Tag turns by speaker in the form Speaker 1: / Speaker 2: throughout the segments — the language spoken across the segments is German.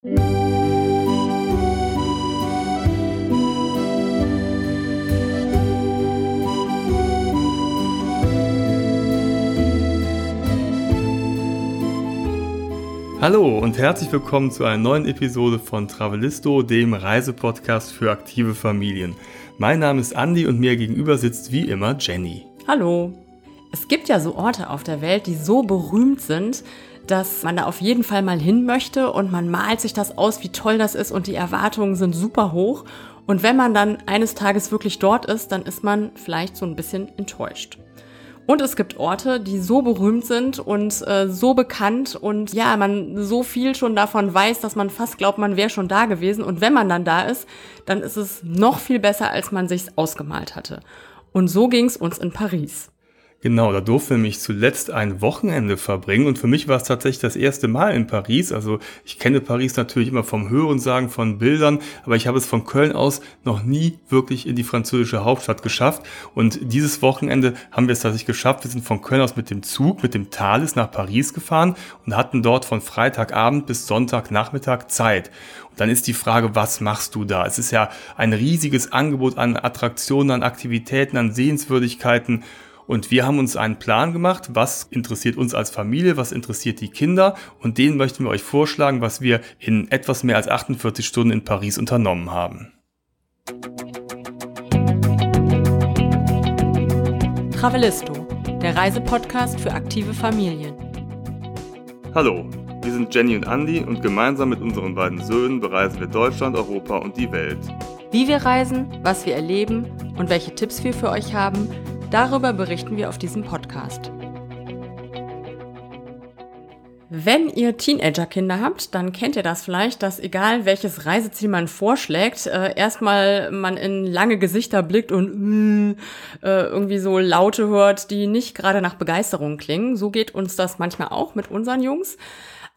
Speaker 1: Hallo und herzlich willkommen zu einer neuen Episode von Travelisto, dem Reisepodcast für aktive Familien. Mein Name ist Andy und mir gegenüber sitzt wie immer Jenny.
Speaker 2: Hallo. Es gibt ja so Orte auf der Welt, die so berühmt sind, dass man da auf jeden Fall mal hin möchte und man malt sich das aus, wie toll das ist und die Erwartungen sind super hoch. Und wenn man dann eines Tages wirklich dort ist, dann ist man vielleicht so ein bisschen enttäuscht. Und es gibt Orte, die so berühmt sind und äh, so bekannt und ja, man so viel schon davon weiß, dass man fast glaubt, man wäre schon da gewesen. Und wenn man dann da ist, dann ist es noch viel besser, als man sich's ausgemalt hatte. Und so ging's uns in Paris.
Speaker 1: Genau, da durfte mich zuletzt ein Wochenende verbringen und für mich war es tatsächlich das erste Mal in Paris. Also ich kenne Paris natürlich immer vom Hörensagen von Bildern, aber ich habe es von Köln aus noch nie wirklich in die französische Hauptstadt geschafft. Und dieses Wochenende haben wir es tatsächlich geschafft. Wir sind von Köln aus mit dem Zug, mit dem Thales nach Paris gefahren und hatten dort von Freitagabend bis Sonntagnachmittag Zeit. Und dann ist die Frage, was machst du da? Es ist ja ein riesiges Angebot an Attraktionen, an Aktivitäten, an Sehenswürdigkeiten. Und wir haben uns einen Plan gemacht, was interessiert uns als Familie, was interessiert die Kinder und den möchten wir euch vorschlagen, was wir in etwas mehr als 48 Stunden in Paris unternommen haben.
Speaker 2: Travelisto, der Reisepodcast für aktive Familien.
Speaker 1: Hallo, wir sind Jenny und Andy und gemeinsam mit unseren beiden Söhnen bereisen wir Deutschland, Europa und die Welt.
Speaker 2: Wie wir reisen, was wir erleben und welche Tipps wir für euch haben, Darüber berichten wir auf diesem Podcast. Wenn ihr Teenager-Kinder habt, dann kennt ihr das vielleicht, dass egal welches Reiseziel man vorschlägt, äh, erstmal man in lange Gesichter blickt und äh, irgendwie so Laute hört, die nicht gerade nach Begeisterung klingen. So geht uns das manchmal auch mit unseren Jungs.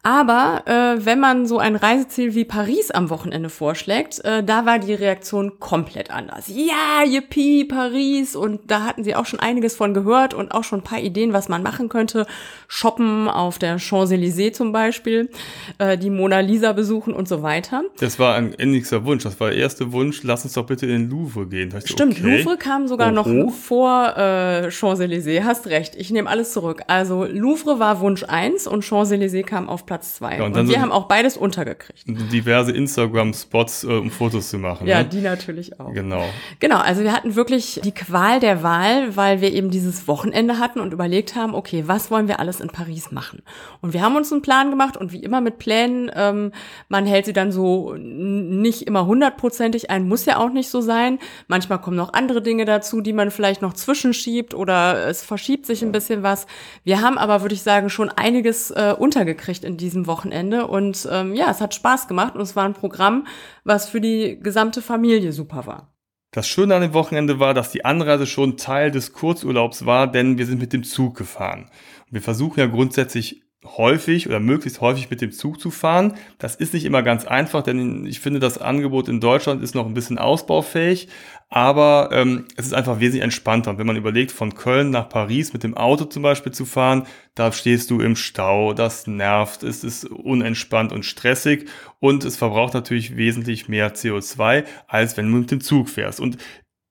Speaker 2: Aber äh, wenn man so ein Reiseziel wie Paris am Wochenende vorschlägt, äh, da war die Reaktion komplett anders. Ja, yippie, Paris. Und da hatten sie auch schon einiges von gehört und auch schon ein paar Ideen, was man machen könnte. Shoppen auf der Champs-Élysées zum Beispiel, äh, die Mona Lisa besuchen und so weiter.
Speaker 1: Das war ein ähnlicher Wunsch. Das war der erste Wunsch, lass uns doch bitte in den Louvre gehen.
Speaker 2: Stimmt, okay. Louvre kam sogar oh, noch vor äh, Champs-Élysées. Hast recht, ich nehme alles zurück. Also Louvre war Wunsch eins und Champs-Élysées kam auf Platz zwei. Ja, und, und wir so haben auch beides untergekriegt.
Speaker 1: Diverse Instagram-Spots, äh, um Fotos zu machen.
Speaker 2: Ja, ne? die natürlich auch.
Speaker 1: Genau.
Speaker 2: Genau, also wir hatten wirklich die Qual der Wahl, weil wir eben dieses Wochenende hatten und überlegt haben, okay, was wollen wir alles in Paris machen? Und wir haben uns einen Plan gemacht und wie immer mit Plänen, ähm, man hält sie dann so nicht immer hundertprozentig ein, muss ja auch nicht so sein. Manchmal kommen noch andere Dinge dazu, die man vielleicht noch zwischenschiebt oder es verschiebt sich ein bisschen was. Wir haben aber, würde ich sagen, schon einiges äh, untergekriegt in diesem Wochenende. Und ähm, ja, es hat Spaß gemacht und es war ein Programm, was für die gesamte Familie super war.
Speaker 1: Das Schöne an dem Wochenende war, dass die Anreise schon Teil des Kurzurlaubs war, denn wir sind mit dem Zug gefahren. wir versuchen ja grundsätzlich häufig oder möglichst häufig mit dem Zug zu fahren. Das ist nicht immer ganz einfach, denn ich finde, das Angebot in Deutschland ist noch ein bisschen ausbaufähig, aber ähm, es ist einfach wesentlich entspannter. Und wenn man überlegt, von Köln nach Paris mit dem Auto zum Beispiel zu fahren, da stehst du im Stau, das nervt, es ist unentspannt und stressig und es verbraucht natürlich wesentlich mehr CO2, als wenn du mit dem Zug fährst. Und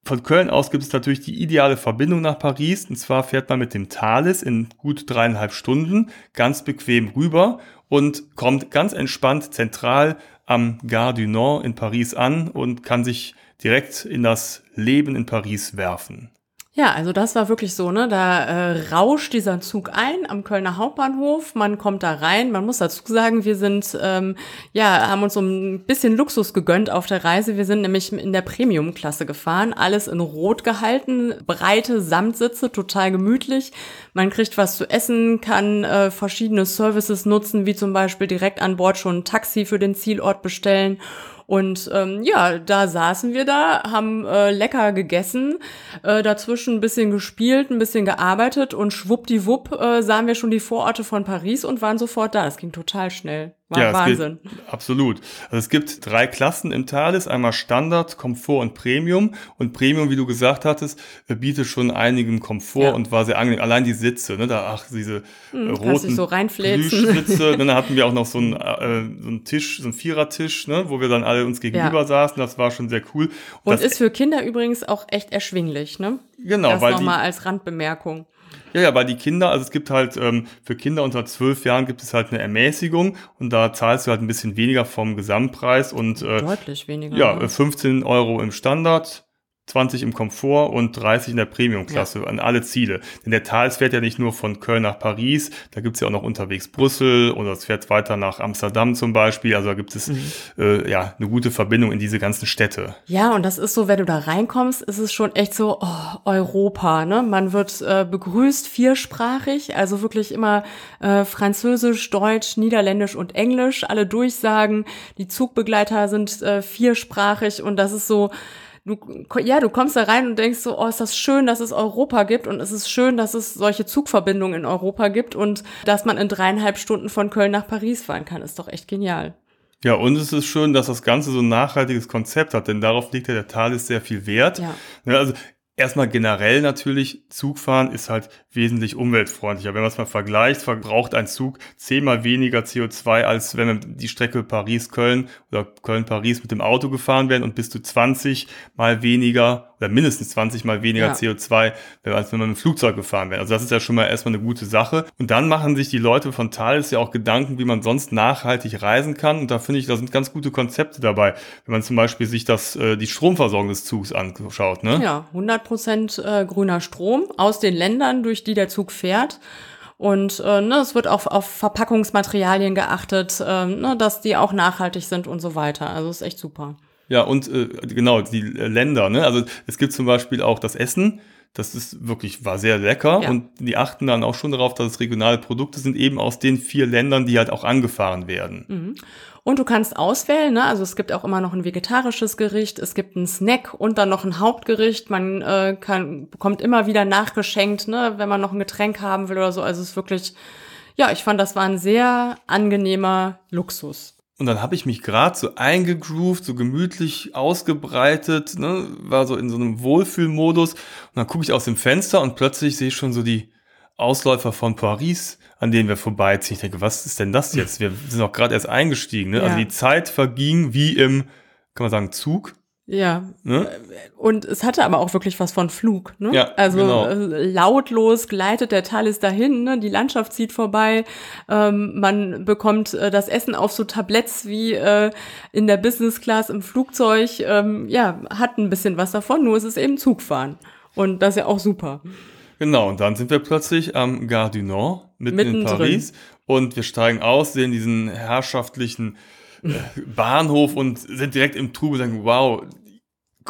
Speaker 1: von Köln aus gibt es natürlich die ideale Verbindung nach Paris. Und zwar fährt man mit dem Thales in gut dreieinhalb Stunden ganz bequem rüber und kommt ganz entspannt zentral am Gare du Nord in Paris an und kann sich direkt in das Leben in Paris werfen.
Speaker 2: Ja, also das war wirklich so, ne? Da äh, rauscht dieser Zug ein am Kölner Hauptbahnhof. Man kommt da rein. Man muss dazu sagen, wir sind ähm, ja haben uns so ein bisschen Luxus gegönnt auf der Reise. Wir sind nämlich in der Premium-Klasse gefahren, alles in Rot gehalten, breite Samtsitze, total gemütlich. Man kriegt was zu essen, kann äh, verschiedene Services nutzen, wie zum Beispiel direkt an Bord schon ein Taxi für den Zielort bestellen und ähm, ja, da saßen wir da, haben äh, lecker gegessen, äh, dazwischen ein bisschen gespielt, ein bisschen gearbeitet und schwuppdiwupp äh, sahen wir schon die Vororte von Paris und waren sofort da. Das ging total schnell. War
Speaker 1: ja,
Speaker 2: Wahnsinn.
Speaker 1: Gibt, absolut. Also es gibt drei Klassen im Thales, einmal Standard, Komfort und Premium. Und Premium, wie du gesagt hattest, äh, bietet schon einigen Komfort
Speaker 2: Ja.
Speaker 1: und war sehr angenehm. Allein die Sitze, ne, da, ach, diese
Speaker 2: Hm,
Speaker 1: äh,
Speaker 2: kannst
Speaker 1: roten
Speaker 2: so.
Speaker 1: Plüschsitze. Dann hatten wir auch noch so einen, äh, so einen Tisch, so einen Vierertisch, ne, wo wir dann alle uns gegenüber
Speaker 2: Ja.
Speaker 1: saßen. Das war schon sehr cool.
Speaker 2: Und
Speaker 1: das,
Speaker 2: ist für Kinder übrigens auch echt erschwinglich, ne?
Speaker 1: genau,
Speaker 2: das
Speaker 1: weil
Speaker 2: nochmal als Randbemerkung.
Speaker 1: Ja, ja, weil die Kinder, also es gibt halt ähm, für Kinder unter zwölf Jahren gibt es halt eine Ermäßigung und da zahlst du halt ein bisschen weniger vom Gesamtpreis und äh,
Speaker 2: Deutlich weniger.
Speaker 1: ja,
Speaker 2: ne?
Speaker 1: äh, 15 Euro im Standard, 20 im Komfort und 30 in der Premium-Klasse an alle Ziele. Denn der Thales fährt ja nicht nur von Köln nach Paris, da gibt's ja auch noch unterwegs Brüssel oder es fährt weiter nach Amsterdam zum Beispiel. Also da gibt es äh, ja eine gute Verbindung in diese ganzen Städte.
Speaker 2: Ja, und das ist so, wenn du da reinkommst, ist es schon echt so oh, Europa, ne? Man wird äh, begrüßt viersprachig, also wirklich immer äh, Französisch, Deutsch, Niederländisch und Englisch, alle Durchsagen. Die Zugbegleiter sind äh, viersprachig und das ist so Du, ja, du kommst da rein und denkst so, oh, ist das schön, dass es Europa gibt und es ist schön, dass es solche Zugverbindungen in Europa gibt und dass man in dreieinhalb Stunden von Köln nach Paris fahren kann, ist doch echt genial.
Speaker 1: Ja, und es ist schön, dass das Ganze so ein nachhaltiges Konzept hat, denn darauf legt ja der Thales sehr viel Wert.
Speaker 2: Ja.
Speaker 1: Ja, also erstmal generell natürlich, Zugfahren ist halt wesentlich umweltfreundlicher. Wenn man es mal vergleicht, verbraucht ein Zug zehnmal weniger CO2, als wenn man die Strecke Paris-Köln oder Köln-Paris mit dem Auto gefahren wären und bis zu 20 mal weniger oder mindestens 20 mal weniger
Speaker 2: Ja.
Speaker 1: CO2, als wenn man mit dem Flugzeug gefahren wäre. Also das ist ja schon mal erstmal eine gute Sache. Und dann machen sich die Leute von Thales ja auch Gedanken, wie man sonst nachhaltig reisen kann. Und da finde ich, da sind ganz gute Konzepte dabei. Wenn man zum Beispiel sich das, äh, die Stromversorgung des Zugs anschaut, ne?
Speaker 2: Ja, 100% äh, grüner Strom aus den Ländern, durch die der Zug fährt. Und äh, ne, es wird auch auf Verpackungsmaterialien geachtet, äh, ne, dass die auch nachhaltig sind und so weiter. Also ist echt super.
Speaker 1: Ja, und äh, genau, die Länder, ne? Also es gibt zum Beispiel auch das Essen. Das ist wirklich, war sehr lecker.
Speaker 2: Ja.
Speaker 1: Und die achten dann auch schon darauf, dass es regionale Produkte sind, eben aus den vier Ländern, die halt auch angefahren werden.
Speaker 2: Und du kannst auswählen, ne? also es gibt auch immer noch ein vegetarisches Gericht, es gibt einen Snack und dann noch ein Hauptgericht. Man äh, kann, bekommt immer wieder nachgeschenkt, ne? wenn man noch ein Getränk haben will oder so. Also es ist wirklich, ja, ich fand, das war ein sehr angenehmer Luxus.
Speaker 1: Und dann habe ich mich gerade so eingegroovt, so gemütlich ausgebreitet, ne? war so in so einem Wohlfühlmodus. Und dann gucke ich aus dem Fenster und plötzlich sehe ich schon so die Ausläufer von Paris, an denen wir vorbeiziehen. Ich denke, was ist denn das jetzt? Wir sind doch gerade erst eingestiegen. Ne?
Speaker 2: Ja.
Speaker 1: Also die Zeit verging wie im, kann man sagen, Zug.
Speaker 2: Ja,
Speaker 1: Ne?
Speaker 2: Und es hatte aber auch wirklich was von Flug. Ne?
Speaker 1: Ja,
Speaker 2: also
Speaker 1: genau.
Speaker 2: äh, lautlos gleitet der Thales dahin, ne? die Landschaft zieht vorbei, ähm, man bekommt äh, das Essen auf so Tabletts wie äh, in der Business Class im Flugzeug. Ähm, ja, hat ein bisschen was davon, nur es ist eben Zugfahren. Und das ist ja auch super.
Speaker 1: Genau, und dann sind wir plötzlich am Gare du Nord, mitten in
Speaker 2: Mittendrin.
Speaker 1: Paris. Und wir steigen aus, sehen diesen herrschaftlichen Bahnhof und sind direkt im Trubel und sagen, wow,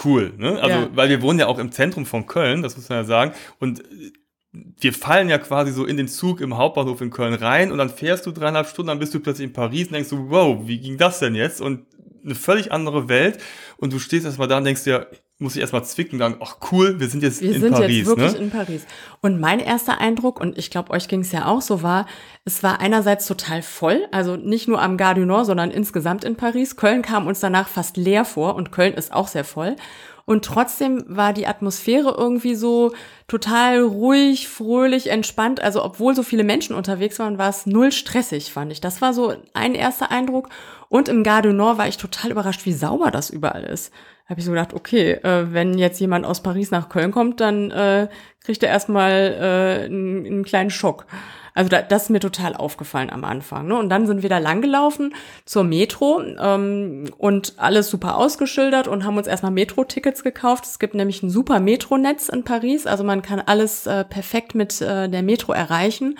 Speaker 1: cool. Ne? Also,
Speaker 2: Ja.
Speaker 1: weil wir wohnen ja auch im Zentrum von Köln, das muss man ja sagen. Und äh, wir fallen ja quasi so in den Zug im Hauptbahnhof in Köln rein und dann fährst du dreieinhalb Stunden, dann bist du plötzlich in Paris und denkst du, wow, wie ging das denn jetzt? Und eine völlig andere Welt. Und du stehst erstmal da und denkst dir, muss ich erstmal zwicken, dann, ach cool, wir sind jetzt
Speaker 2: Wir
Speaker 1: in
Speaker 2: sind
Speaker 1: Paris.
Speaker 2: jetzt wirklich
Speaker 1: ne?
Speaker 2: in Paris. Und mein erster Eindruck, und ich glaube, euch ging es ja auch so, war, es war einerseits total voll, also nicht nur am Gare du Nord, sondern insgesamt in Paris. Köln kam uns danach fast leer vor und Köln ist auch sehr voll. Und trotzdem war die Atmosphäre irgendwie so total ruhig, fröhlich, entspannt. Also obwohl so viele Menschen unterwegs waren, war es null stressig, fand ich. Das war so ein erster Eindruck. Und im Gare du Nord war ich total überrascht, wie sauber das überall ist. Habe ich so gedacht, okay, äh, wenn jetzt jemand aus Paris nach Köln kommt, dann äh, kriegt er erstmal äh, einen, einen kleinen Schock. Also da, das ist mir total aufgefallen am Anfang. Ne? Und dann sind wir da langgelaufen zur Metro ähm, und alles super ausgeschildert und haben uns erstmal Metro-Tickets gekauft. Es gibt nämlich ein super Metronetz in Paris, also man kann alles äh, perfekt mit äh, der Metro erreichen.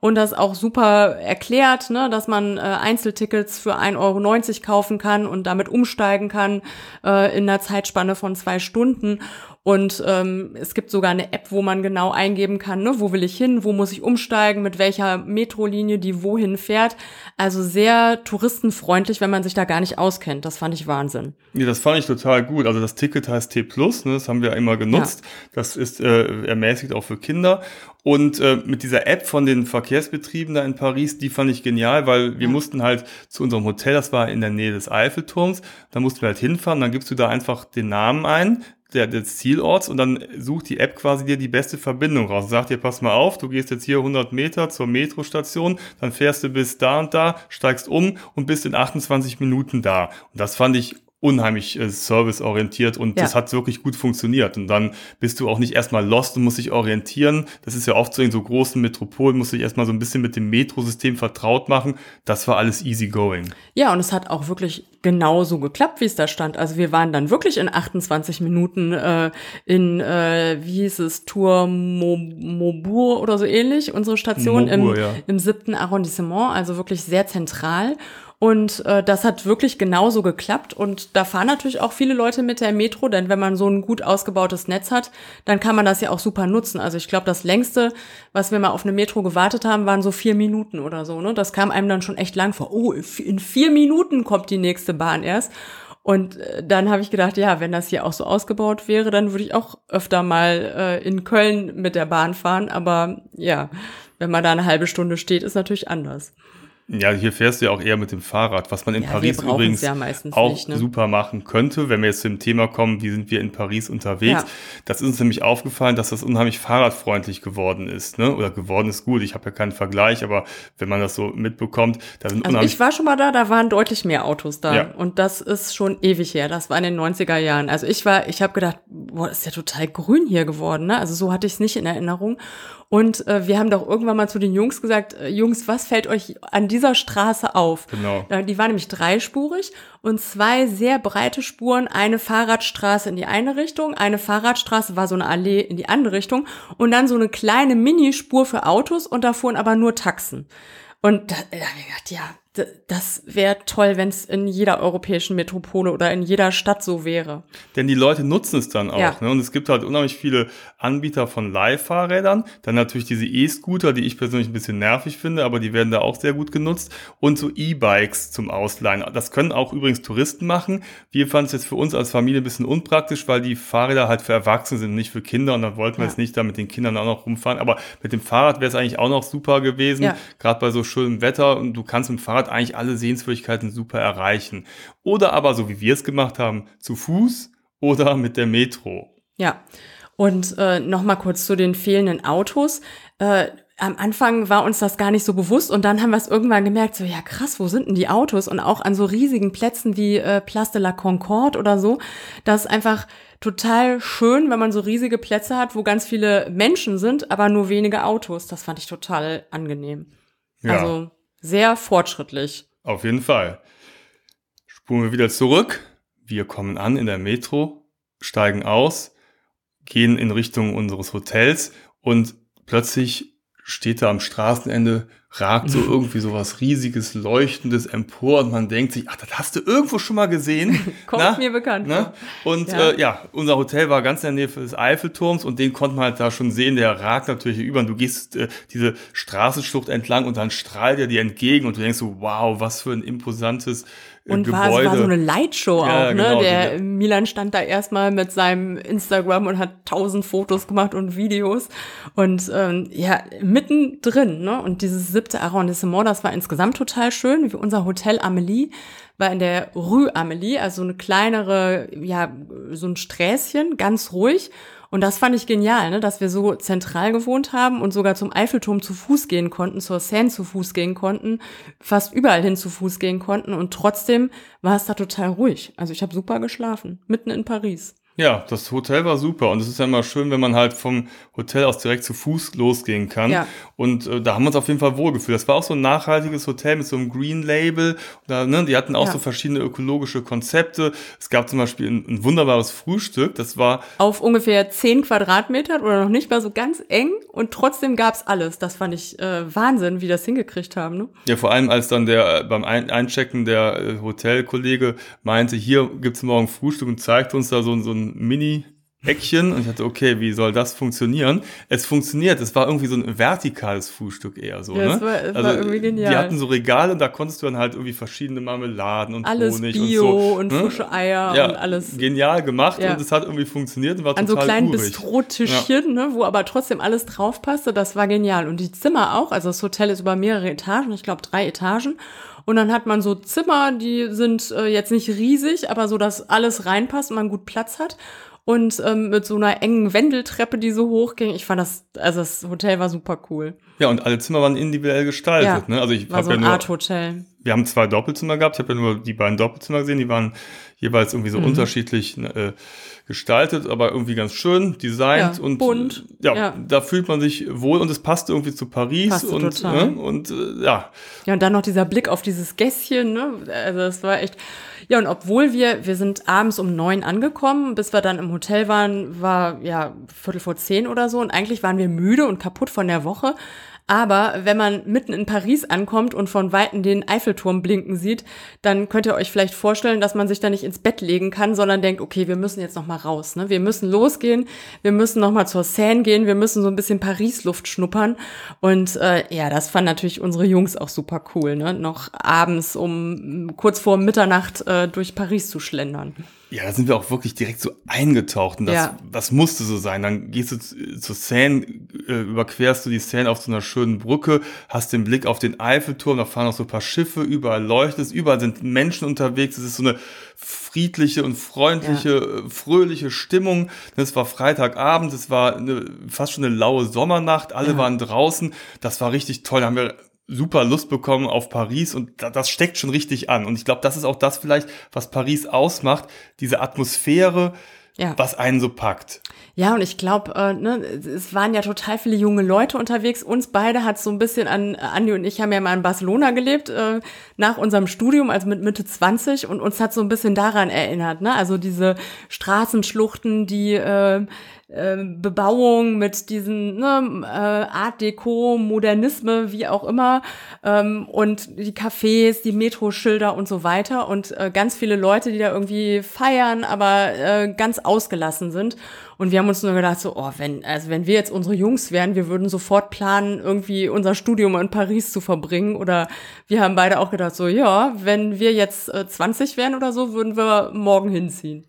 Speaker 2: Und das auch super erklärt, ne, dass man äh, Einzeltickets für 1,90 Euro kaufen kann und damit umsteigen kann äh, in einer Zeitspanne von zwei Stunden. Und ähm, es gibt sogar eine App, wo man genau eingeben kann, ne, wo will ich hin, wo muss ich umsteigen, mit welcher Metrolinie die wohin fährt. Also sehr touristenfreundlich, wenn man sich da gar nicht auskennt. Das fand ich Wahnsinn.
Speaker 1: Ja, das fand ich total gut. Also das Ticket heißt T Plus, ne, das haben wir immer genutzt. Ja. Das ist äh, ermäßigt auch für Kinder. Und äh, mit dieser App von den Verkehrsbetrieben da in Paris, die fand ich genial, weil wir ja. mussten halt zu unserem Hotel, das war in der Nähe des Eiffelturms, da mussten wir halt hinfahren, dann gibst du da einfach den Namen ein, der, des Zielorts und dann sucht die App quasi dir die beste Verbindung raus. Sagt dir, pass mal auf, du gehst jetzt hier 100 Meter zur Metrostation, dann fährst du bis da und da, steigst um und bist in 28 Minuten da. Und das fand ich unheimlich äh, serviceorientiert und ja. das hat wirklich gut funktioniert. Und dann bist du auch nicht erstmal lost und musst dich orientieren. Das ist ja oft so in so großen Metropolen, musst du dich erstmal so ein bisschen mit dem Metrosystem vertraut machen. Das war alles easy going.
Speaker 2: Ja, und es hat auch wirklich genauso geklappt, wie es da stand. Also wir waren dann wirklich in 28 Minuten äh, in, äh, wie hieß es, Tour Maubourg oder so ähnlich, unsere Station Maubourg, im, ja. im siebten Arrondissement, also wirklich sehr zentral. Und äh, das hat wirklich genauso geklappt. Und da fahren natürlich auch viele Leute mit der Metro, denn wenn man so ein gut ausgebautes Netz hat, dann kann man das ja auch super nutzen. Also ich glaube, das längste, was wir mal auf eine Metro gewartet haben, waren so vier Minuten oder so. Ne? Das kam einem dann schon echt lang vor. Oh, in vier Minuten kommt die nächste Bahn erst. Und äh, dann habe ich gedacht, ja, wenn das hier auch so ausgebaut wäre, dann würde ich auch öfter mal äh, in Köln mit der Bahn fahren. Aber ja, wenn man da eine halbe Stunde steht, ist natürlich anders.
Speaker 1: Ja, hier fährst du ja auch eher mit dem Fahrrad, was man in ja, Paris übrigens ja auch nicht, ne? super machen könnte, wenn wir jetzt zum Thema kommen, wie sind wir in Paris unterwegs. Ja. Das ist uns nämlich aufgefallen, dass das unheimlich fahrradfreundlich geworden ist, ne? Oder geworden ist gut. Ich habe ja keinen Vergleich, aber wenn man das so mitbekommt, da sind
Speaker 2: also ich war schon mal da, da waren deutlich mehr Autos da ja. und das ist schon ewig her. Das war in den 90er Jahren. Also ich war, ich habe gedacht, boah, ist ja total grün hier geworden, ne? Also so hatte ich es nicht in Erinnerung und äh, wir haben doch irgendwann mal zu den Jungs gesagt, äh, Jungs, was fällt euch an dieser Straße auf? Genau. Die war nämlich dreispurig und zwei sehr breite Spuren, eine Fahrradstraße in die eine Richtung, eine Fahrradstraße war so eine Allee in die andere Richtung und dann so eine kleine Minispur für Autos und da fuhren aber nur Taxen. Und da, da habe ich gedacht, ja, das wäre toll, wenn es in jeder europäischen Metropole oder in jeder Stadt so wäre.
Speaker 1: Denn die Leute nutzen es dann auch. Ja. Ne? Und es gibt halt unheimlich viele Anbieter von Leihfahrrädern. Dann natürlich diese E-Scooter, die ich persönlich ein bisschen nervig finde, aber die werden da auch sehr gut genutzt. Und so E-Bikes zum Ausleihen. Das können auch übrigens Touristen machen. Wir fanden es jetzt für uns als Familie ein bisschen unpraktisch, weil die Fahrräder halt für Erwachsene sind, nicht für Kinder. Und dann wollten wir ja. jetzt nicht da mit den Kindern auch noch rumfahren. Aber mit dem Fahrrad wäre es eigentlich auch noch super gewesen. Ja. Gerade bei so schönem Wetter. Und du kannst mit dem Fahrrad Fahrrad eigentlich alle Sehenswürdigkeiten super erreichen. Oder aber, so wie wir es gemacht haben, zu Fuß oder mit der Metro.
Speaker 2: Ja. Und äh, nochmal kurz zu den fehlenden Autos. Äh, am Anfang war uns das gar nicht so bewusst und dann haben wir es irgendwann gemerkt, so ja krass, wo sind denn die Autos? Und auch an so riesigen Plätzen wie äh, Place de la Concorde oder so, das ist einfach total schön, wenn man so riesige Plätze hat, wo ganz viele Menschen sind, aber nur wenige Autos. Das fand ich total angenehm. Ja. Also sehr fortschrittlich.
Speaker 1: Auf jeden Fall. Spulen wir wieder zurück. Wir kommen an in der Metro, steigen aus, gehen in Richtung unseres Hotels und plötzlich steht da am Straßenende ragt so irgendwie so was riesiges, leuchtendes empor und man denkt sich, ach, das hast du irgendwo schon mal gesehen.
Speaker 2: Kommt Na? mir bekannt
Speaker 1: ne? Und ja. Äh, ja. unser Hotel war ganz in der Nähe des Eiffelturms und den konnte man halt da schon sehen, der ragt natürlich über und du gehst äh, diese Straßenschlucht entlang und dann strahlt er dir entgegen und du denkst so, wow, was für ein imposantes
Speaker 2: und Gebäude. War, war so eine Lightshow ja, auch, ne? Genau, der ja. Milan stand da erstmal mit seinem Instagram und hat tausend Fotos gemacht und Videos. Und ähm, ja, mittendrin, ne? Und dieses siebte Arrondissement, das war insgesamt total schön. Wie unser Hotel Amelie war in der Rue Amelie, also eine kleinere, ja, so ein Sträßchen, ganz ruhig. Und das fand ich genial, ne? dass wir so zentral gewohnt haben und sogar zum Eiffelturm zu Fuß gehen konnten, zur Seine zu Fuß gehen konnten, fast überall hin zu Fuß gehen konnten und trotzdem war es da total ruhig. Also ich habe super geschlafen, mitten in Paris.
Speaker 1: Ja, das Hotel war super und es ist ja immer schön, wenn man halt vom Hotel aus direkt zu Fuß losgehen kann. Ja. Und äh, da haben wir uns auf jeden Fall wohlgefühlt. Das war auch so ein nachhaltiges Hotel mit so einem Green Label. Da, ne, die hatten auch ja. so verschiedene ökologische Konzepte. Es gab zum Beispiel ein, ein, wunderbares Frühstück. Das war
Speaker 2: auf ungefähr zehn Quadratmetern oder noch nicht mal so ganz eng und trotzdem gab's alles. Das fand ich äh, Wahnsinn, wie das hingekriegt haben. Ne?
Speaker 1: Ja, vor allem als dann der äh, beim Einchecken der äh, Hotelkollege meinte, hier gibt's morgen Frühstück und zeigt uns da so, so ein Mini Eckchen und ich dachte, okay, wie soll das funktionieren? Es funktioniert. Es war irgendwie so ein vertikales Frühstück eher so.
Speaker 2: Ja,
Speaker 1: ne?
Speaker 2: es war-
Speaker 1: also
Speaker 2: war irgendwie genial.
Speaker 1: Die hatten so Regale und da konntest du dann halt irgendwie verschiedene Marmeladen und
Speaker 2: Alles
Speaker 1: Honig
Speaker 2: Bio
Speaker 1: und so.
Speaker 2: und
Speaker 1: ne?
Speaker 2: frische Eier
Speaker 1: ja,
Speaker 2: und alles.
Speaker 1: Genial gemacht
Speaker 2: Ja.
Speaker 1: und es hat irgendwie funktioniert und war
Speaker 2: An so
Speaker 1: total
Speaker 2: kleinen
Speaker 1: urig.
Speaker 2: Bistrotischchen, ne, wo aber trotzdem alles drauf passte, das war genial. Und die Zimmer auch, also das Hotel ist über mehrere Etagen, ich glaube drei Etagen. Und dann hat man so Zimmer, die sind äh, jetzt nicht riesig, aber so, dass alles reinpasst und man gut Platz hat. Und ähm, mit so einer engen Wendeltreppe, die so hoch ging. Ich fand das, also das Hotel war super cool.
Speaker 1: Ja, und alle Zimmer waren individuell gestaltet.
Speaker 2: Ja,
Speaker 1: ne? Also ich
Speaker 2: War so
Speaker 1: ja
Speaker 2: ein Art-Hotel.
Speaker 1: wir haben zwei Doppelzimmer gehabt. Ich habe ja nur die beiden Doppelzimmer gesehen. Die waren jeweils irgendwie so
Speaker 2: Mhm.
Speaker 1: unterschiedlich äh, gestaltet, aber irgendwie ganz schön designt
Speaker 2: Ja,
Speaker 1: und
Speaker 2: bunt.
Speaker 1: Ja,
Speaker 2: Ja.
Speaker 1: da fühlt man sich wohl und es passte irgendwie zu Paris
Speaker 2: Passte
Speaker 1: und
Speaker 2: total.
Speaker 1: ne? und äh, ja,
Speaker 2: Ja, und dann noch dieser Blick auf dieses Gässchen, ne? Also das war echt. Ja, und obwohl wir, wir sind abends um neun angekommen, bis wir dann im Hotel waren, war ja Viertel vor zehn oder so. Und eigentlich waren wir müde und kaputt von der Woche. Aber wenn man mitten in Paris ankommt und von Weitem den Eiffelturm blinken sieht, dann könnt ihr euch vielleicht vorstellen, dass man sich da nicht ins Bett legen kann, sondern denkt, okay, wir müssen jetzt noch mal raus. Ne? Wir müssen losgehen, wir müssen noch mal zur Seine gehen, wir müssen so ein bisschen Paris-Luft schnuppern. Und äh, ja, das fanden natürlich unsere Jungs auch super cool, ne? noch abends um kurz vor Mitternacht äh, durch Paris zu schlendern.
Speaker 1: Ja, da sind wir auch wirklich direkt so eingetaucht und das,
Speaker 2: Ja.
Speaker 1: das musste so sein. Dann gehst du zu- zur Seine, äh, überquerst du die Seine auf so einer schönen Brücke, hast den Blick auf den Eiffelturm, da fahren auch so ein paar Schiffe, überall leuchtet es, überall sind Menschen unterwegs, es ist so eine friedliche und freundliche, äh, fröhliche Stimmung. Es war Freitagabend, es war eine, fast schon eine laue Sommernacht, alle
Speaker 2: Ja.
Speaker 1: waren draußen, das war richtig toll, da haben wir super Lust bekommen auf Paris und da- das steckt schon richtig an. Und ich glaube, das ist auch das vielleicht, was Paris ausmacht, diese Atmosphäre,
Speaker 2: Ja.
Speaker 1: was einen so packt.
Speaker 2: Ja, und ich glaube, äh, ne, es waren ja total viele junge Leute unterwegs. Uns beide hat so ein bisschen an, Andi und ich haben ja mal in Barcelona gelebt, äh, nach unserem Studium, also mit Mitte 20, und uns hat so ein bisschen daran erinnert, ne? Also diese Straßenschluchten, die äh, äh, Bebauung mit diesen ne, äh, Art Deco, Modernisme, wie auch immer, ähm, und die Cafés, die Metroschilder und so weiter und äh, ganz viele Leute, die da irgendwie feiern, aber äh, ganz ausgelassen sind. Und wir haben uns nur gedacht, so, oh, wenn, also wenn wir jetzt unsere Jungs wären, wir würden sofort planen, irgendwie unser Studium in Paris zu verbringen. Oder wir haben beide auch gedacht, so, ja, wenn wir jetzt äh, 20 wären oder so, würden wir morgen hinziehen.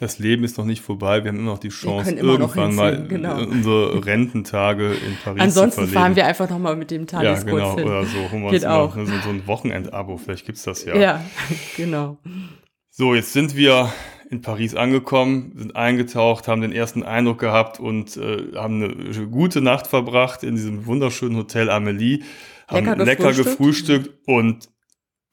Speaker 1: Das Leben ist noch nicht vorbei, wir haben immer noch die Chance,
Speaker 2: noch
Speaker 1: irgendwann mal
Speaker 2: genau.
Speaker 1: unsere Rententage in Paris
Speaker 2: Ansonsten
Speaker 1: zu verleben.
Speaker 2: fahren wir einfach nochmal mit dem
Speaker 1: ja,
Speaker 2: Thales
Speaker 1: genau,
Speaker 2: hin.
Speaker 1: oder so. Holen wir
Speaker 2: Geht
Speaker 1: uns
Speaker 2: auch.
Speaker 1: ne, so, ein Wochenendabo, vielleicht gibt's das ja.
Speaker 2: Ja, genau.
Speaker 1: So, jetzt sind wir in Paris angekommen, sind eingetaucht, haben den ersten Eindruck gehabt und äh, haben eine gute Nacht verbracht in diesem wunderschönen Hotel Amelie, haben
Speaker 2: Lecker
Speaker 1: lecker,
Speaker 2: gefrühstückt
Speaker 1: und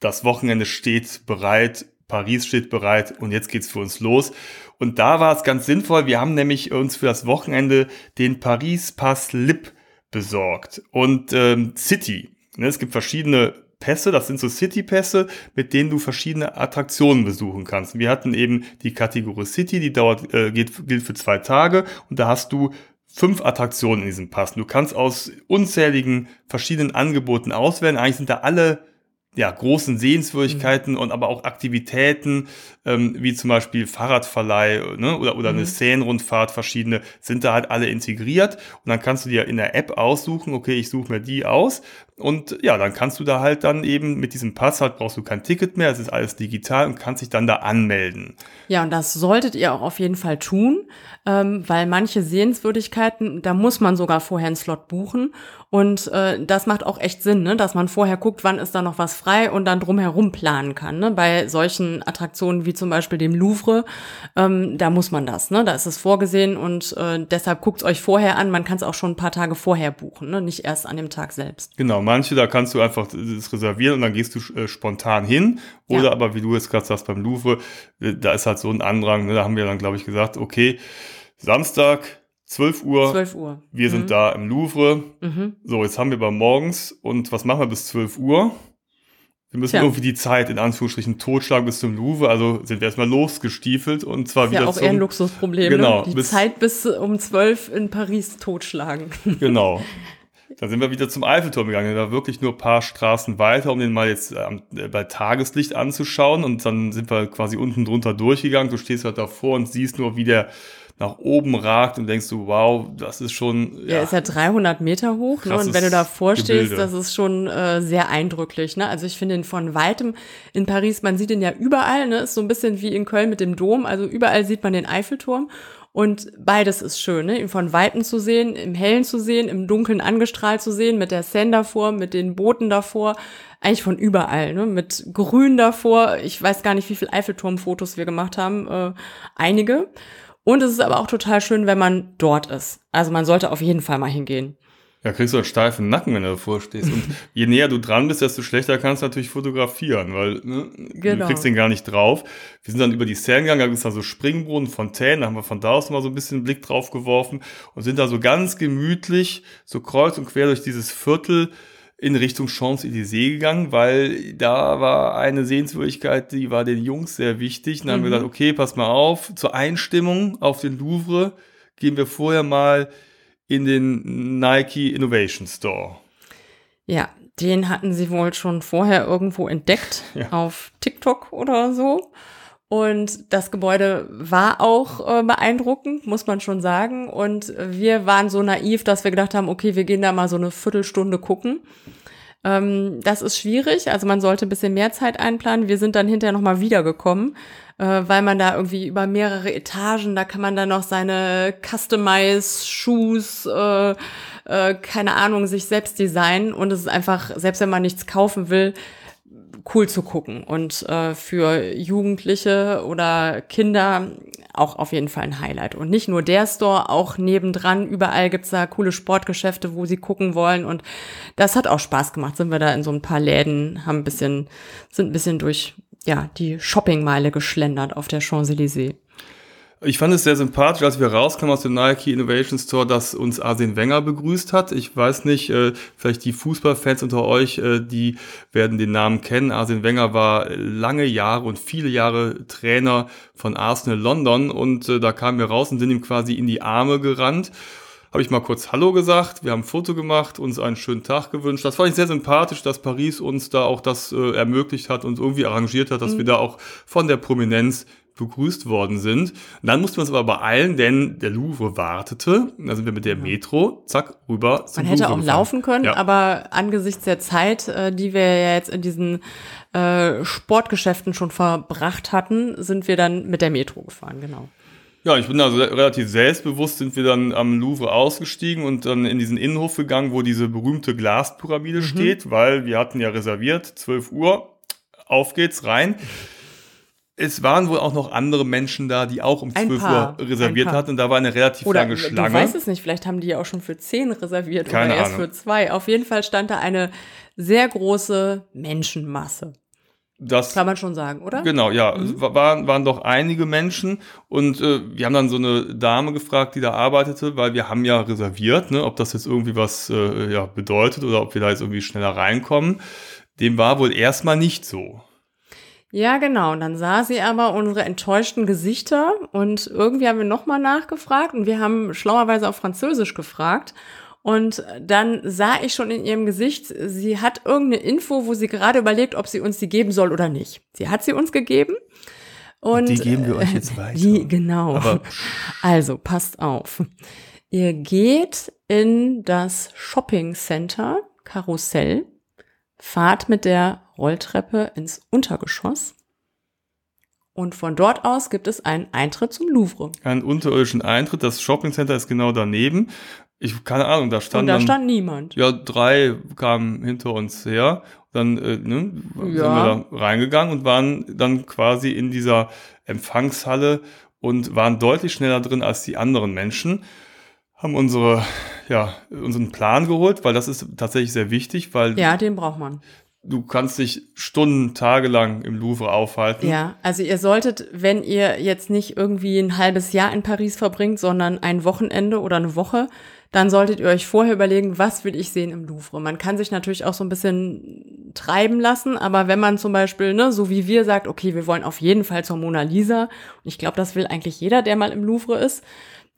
Speaker 1: das Wochenende steht bereit, Paris steht bereit und jetzt geht's für uns los. Und da war es ganz sinnvoll, wir haben nämlich uns für das Wochenende den Paris Pass Lip besorgt und ähm, City. Ne, es gibt verschiedene Pässe, das sind so City-Pässe, mit denen du verschiedene Attraktionen besuchen kannst. Wir hatten eben die Kategorie City, die dauert, äh, geht, gilt für zwei Tage und da hast du fünf Attraktionen in diesem Pass. Du kannst aus unzähligen verschiedenen Angeboten auswählen. Eigentlich sind da alle ja, großen Sehenswürdigkeiten und aber auch Aktivitäten, ähm, wie zum Beispiel Fahrradverleih ne, oder, oder eine Szenenrundfahrt, verschiedene, sind da halt alle integriert. Und dann kannst du dir in der App aussuchen, okay, ich suche mir die aus. Und ja, dann kannst du da halt dann eben mit diesem Pass halt brauchst du kein Ticket mehr, es ist alles digital und kannst dich dann da anmelden.
Speaker 2: Ja, und das solltet ihr auch auf jeden Fall tun, ähm, weil manche Sehenswürdigkeiten, da muss man sogar vorher einen Slot buchen. Und äh, das macht auch echt Sinn, ne? dass man vorher guckt, wann ist da noch was frei und dann drumherum planen kann. Ne? Bei solchen Attraktionen wie zum Beispiel dem Louvre, ähm, da muss man das. Ne? Da ist es vorgesehen und äh, deshalb guckt es euch vorher an. Man kann es auch schon ein paar Tage vorher buchen, ne? nicht erst an dem Tag selbst.
Speaker 1: Genau, manche, da kannst du einfach das reservieren und dann gehst du äh, spontan hin. Oder
Speaker 2: Ja.
Speaker 1: aber, wie du jetzt gerade sagst, beim Louvre, äh, da ist halt so ein Andrang, ne? da haben wir dann, glaube ich, gesagt, okay, Samstag, 12 Uhr,
Speaker 2: 12 Uhr.
Speaker 1: wir sind da im Louvre.
Speaker 2: Mhm.
Speaker 1: So, jetzt haben wir aber morgens und was machen wir bis 12 Uhr? Wir müssen
Speaker 2: Tja.
Speaker 1: irgendwie die Zeit in Anführungsstrichen totschlagen bis zum Louvre, also sind wir erstmal losgestiefelt und zwar
Speaker 2: ja
Speaker 1: wieder
Speaker 2: auch eher ein
Speaker 1: zum,
Speaker 2: Luxusproblem.
Speaker 1: Genau,
Speaker 2: ne? Die
Speaker 1: bis-
Speaker 2: Zeit bis um 12 in Paris totschlagen.
Speaker 1: Genau. Dann sind wir wieder zum Eiffelturm gegangen. Da war wirklich nur ein paar Straßen weiter, um den mal jetzt ähm, bei Tageslicht anzuschauen. Und dann sind wir quasi unten drunter durchgegangen. Du stehst halt davor und siehst nur, wie der nach oben ragt und denkst du, wow, das ist schon.
Speaker 2: Ja, ja ist ja 300 Meter hoch. Ne? Und wenn du davor stehst, das ist schon äh, sehr eindrücklich. Ne? Also ich finde ihn von weitem in Paris, man sieht ihn ja überall. Ne? Ist so ein bisschen wie in Köln mit dem Dom. Also überall sieht man den Eiffelturm. Und beides ist schön, ne? ihn von Weitem zu sehen, im Hellen zu sehen, im Dunkeln angestrahlt zu sehen, mit der Seine davor, mit den Booten davor, eigentlich von überall, ne? mit Grün davor. Ich weiß gar nicht, wie viel Eiffelturmfotos wir gemacht haben, äh, einige. Und es ist aber auch total schön, wenn man dort ist. Also man sollte auf jeden Fall mal hingehen.
Speaker 1: Ja, kriegst du einen steifen Nacken, wenn du davor stehst. Und je näher du dran bist, desto schlechter kannst du natürlich fotografieren, weil ne, genau. du kriegst den gar nicht drauf. Wir sind dann über die Seine gegangen, da gibt es da so Springbrunnen, Fontänen, da haben wir von da aus mal so ein bisschen einen Blick drauf geworfen und sind da so ganz gemütlich, so kreuz und quer durch dieses Viertel in Richtung Champs-Élysées gegangen, weil da war eine Sehenswürdigkeit, die war den Jungs sehr wichtig. Dann mhm. haben wir mhm. gesagt, okay, pass mal auf, zur Einstimmung auf den Louvre gehen wir vorher mal in den Nike Innovation Store.
Speaker 2: Ja, den hatten sie wohl schon vorher irgendwo entdeckt ja. auf TikTok oder so. Und das Gebäude war auch äh, beeindruckend, muss man schon sagen. Und wir waren so naiv, dass wir gedacht haben, okay, wir gehen da mal so eine Viertelstunde gucken. Ähm, das ist schwierig, also man sollte ein bisschen mehr Zeit einplanen. Wir sind dann hinterher nochmal wiedergekommen, äh, weil man da irgendwie über mehrere Etagen, da kann man dann noch seine Customize Shoes, äh, äh, keine Ahnung, sich selbst designen und es ist einfach, selbst wenn man nichts kaufen will, cool zu gucken und äh, für Jugendliche oder Kinder auch auf jeden Fall ein Highlight. Und nicht nur der Store, auch nebendran, überall gibt's da coole Sportgeschäfte, wo sie gucken wollen. Und das hat auch Spaß gemacht. Sind wir da in so ein paar Läden, haben ein bisschen, sind ein bisschen durch ja, die Shoppingmeile geschlendert auf der Champs-Élysées.
Speaker 1: Ich fand es sehr sympathisch, als wir rauskamen aus dem Nike Innovation Store, dass uns Arsene Wenger begrüßt hat. Ich weiß nicht, äh, vielleicht die Fußballfans unter euch, äh, die werden den Namen kennen. Arsene Wenger war lange Jahre und viele Jahre Trainer von Arsenal London und äh, da kamen wir raus und sind ihm quasi in die Arme gerannt habe ich mal kurz Hallo gesagt, wir haben ein Foto gemacht, uns einen schönen Tag gewünscht. Das fand ich sehr sympathisch, dass Paris uns da auch das äh, ermöglicht hat, und irgendwie arrangiert hat, dass mhm. wir da auch von der Prominenz begrüßt worden sind. Und dann mussten wir uns aber beeilen, denn der Louvre wartete. Da sind wir mit der Metro, zack, rüber
Speaker 2: zum Man hätte Louvre auch gefahren. laufen können, ja. aber angesichts der Zeit, äh, die wir ja jetzt in diesen äh, Sportgeschäften schon verbracht hatten, sind wir dann mit der Metro gefahren, genau.
Speaker 1: Ja, ich bin also relativ selbstbewusst, sind wir dann am Louvre ausgestiegen und dann in diesen Innenhof gegangen, wo diese berühmte Glaspyramide mhm. steht, weil wir hatten ja reserviert, 12 Uhr, auf geht's rein es waren wohl auch noch andere Menschen da, die auch um 12 Uhr reserviert hatten. Und da war eine relativ
Speaker 2: oder,
Speaker 1: lange Schlange.
Speaker 2: Ich weiß es nicht, vielleicht haben die ja auch schon für 10 reserviert Keine oder erst Ahnung. für zwei. Auf jeden Fall stand da eine sehr große Menschenmasse. Das kann man schon sagen, oder?
Speaker 1: Genau, ja. Mhm. Es waren, waren doch einige Menschen und äh, wir haben dann so eine Dame gefragt, die da arbeitete, weil wir haben ja reserviert, ne, ob das jetzt irgendwie was äh, ja, bedeutet oder ob wir da jetzt irgendwie schneller reinkommen. Dem war wohl erstmal nicht so.
Speaker 2: Ja, genau. Und dann sah sie aber unsere enttäuschten Gesichter und irgendwie haben wir nochmal nachgefragt und wir haben schlauerweise auf Französisch gefragt. Und dann sah ich schon in ihrem Gesicht, sie hat irgendeine Info, wo sie gerade überlegt, ob sie uns die geben soll oder nicht. Sie hat sie uns gegeben.
Speaker 1: Und, die geben wir euch jetzt äh, weiter.
Speaker 2: Die, genau. Aber also, passt auf. Ihr geht in das Shopping Center Karussell, fahrt mit der Rolltreppe ins Untergeschoss. Und von dort aus gibt es einen Eintritt zum Louvre.
Speaker 1: Einen unterirdischen Eintritt. Das Shoppingcenter ist genau daneben. Ich keine Ahnung, da stand. Und
Speaker 2: da dann, stand niemand.
Speaker 1: Ja, drei kamen hinter uns her. Dann äh, ne, ja. sind wir da reingegangen und waren dann quasi in dieser Empfangshalle und waren deutlich schneller drin als die anderen Menschen. Haben unsere, ja, unseren Plan geholt, weil das ist tatsächlich sehr wichtig, weil.
Speaker 2: Ja, den braucht man
Speaker 1: du kannst dich Stunden, Tage lang im Louvre aufhalten.
Speaker 2: Ja, also ihr solltet, wenn ihr jetzt nicht irgendwie ein halbes Jahr in Paris verbringt, sondern ein Wochenende oder eine Woche, dann solltet ihr euch vorher überlegen, was will ich sehen im Louvre. Man kann sich natürlich auch so ein bisschen treiben lassen, aber wenn man zum Beispiel, ne, so wie wir sagt, okay, wir wollen auf jeden Fall zur Mona Lisa, und ich glaube, das will eigentlich jeder, der mal im Louvre ist,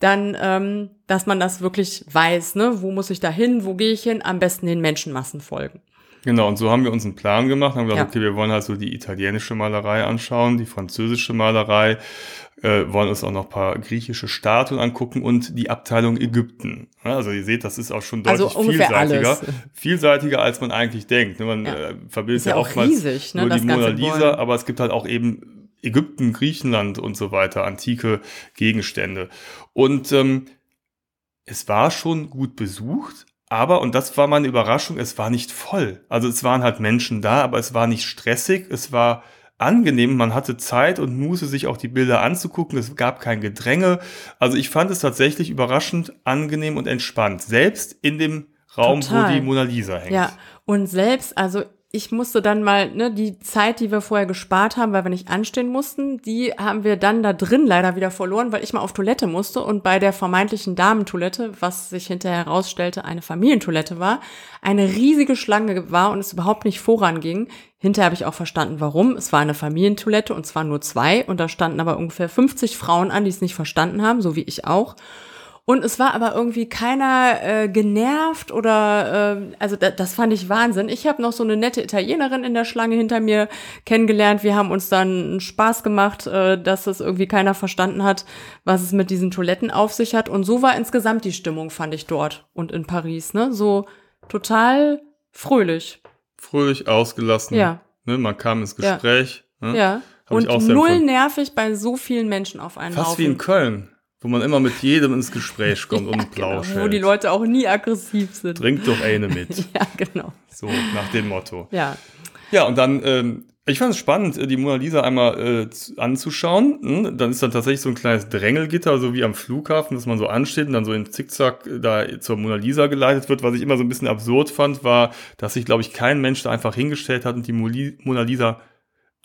Speaker 2: dann, ähm, dass man das wirklich weiß, ne, wo muss ich da hin, wo gehe ich hin, am besten den Menschenmassen folgen.
Speaker 1: Genau, und so haben wir uns einen Plan gemacht, haben gesagt,
Speaker 2: Ja.
Speaker 1: okay, wir wollen halt so die italienische Malerei anschauen, die französische Malerei, äh, wollen uns auch noch ein paar griechische Statuen angucken und die Abteilung Ägypten. Also ihr seht, das ist auch schon
Speaker 2: Also
Speaker 1: deutlich
Speaker 2: ungefähr
Speaker 1: vielseitiger.
Speaker 2: alles.
Speaker 1: Vielseitiger, als man eigentlich denkt. ne? Man
Speaker 2: Ja.
Speaker 1: äh, verbildet
Speaker 2: Ist ja
Speaker 1: ja
Speaker 2: auch
Speaker 1: oftmals
Speaker 2: riesig, ne,
Speaker 1: nur die Mona Lisa,
Speaker 2: Gebäude.
Speaker 1: aber es gibt halt auch eben Ägypten, Griechenland und so weiter, antike Gegenstände. Und ähm, es war schon gut besucht, aber, und das war meine Überraschung, es war nicht voll. Also es waren halt Menschen da, aber es war nicht stressig, es war angenehm, man hatte Zeit und Muße, sich auch die Bilder anzugucken, es gab kein Gedränge. Also ich fand es tatsächlich überraschend angenehm und entspannt, selbst in dem Raum,
Speaker 2: Total.
Speaker 1: wo die Mona Lisa hängt.
Speaker 2: Ja, und selbst, also ich musste dann mal, ne, die Zeit, die wir vorher gespart haben, weil wir nicht anstehen mussten, die haben wir dann da drin leider wieder verloren, weil ich mal auf Toilette musste und bei der vermeintlichen Damentoilette, was sich hinterher herausstellte, eine Familientoilette war, eine riesige Schlange war und es überhaupt nicht voranging. Hinterher habe ich auch verstanden, warum. Es war eine Familientoilette und zwar nur zwei und da standen aber ungefähr 50 Frauen an, die es nicht verstanden haben, so wie ich auch. Und es war aber irgendwie keiner äh, genervt oder äh, also da, das fand ich Wahnsinn. Ich habe noch so eine nette Italienerin in der Schlange hinter mir kennengelernt. Wir haben uns dann Spaß gemacht, äh, dass es irgendwie keiner verstanden hat, was es mit diesen Toiletten auf sich hat. Und so war insgesamt die Stimmung, fand ich dort und in Paris. Ne, so total fröhlich.
Speaker 1: Fröhlich, ausgelassen.
Speaker 2: Ja.
Speaker 1: Ne, man kam ins
Speaker 2: Ja.
Speaker 1: Gespräch. Ne?
Speaker 2: Ja.
Speaker 1: Hab
Speaker 2: Und null nervig bei so vielen Menschen auf einen
Speaker 1: Fast
Speaker 2: Haufen.
Speaker 1: wie in Köln, wo man immer mit jedem ins Gespräch kommt und
Speaker 2: Genau,
Speaker 1: plauscht.
Speaker 2: wo die Leute auch nie aggressiv sind.
Speaker 1: Trink doch eine mit.
Speaker 2: Ja, genau.
Speaker 1: So, nach dem Motto.
Speaker 2: Ja.
Speaker 1: Ja, und dann, ähm, ich fand es spannend, äh, die Mona Lisa einmal äh, zu- anzuschauen. Hm? Dann ist dann tatsächlich so ein kleines Drängelgitter, so wie am Flughafen, dass man so ansteht und dann so in Zickzack äh, da zur Mona Lisa geleitet wird. Was ich immer so ein bisschen absurd fand, war, dass sich, glaube ich, kein Mensch da einfach hingestellt hat und die Mona Lisa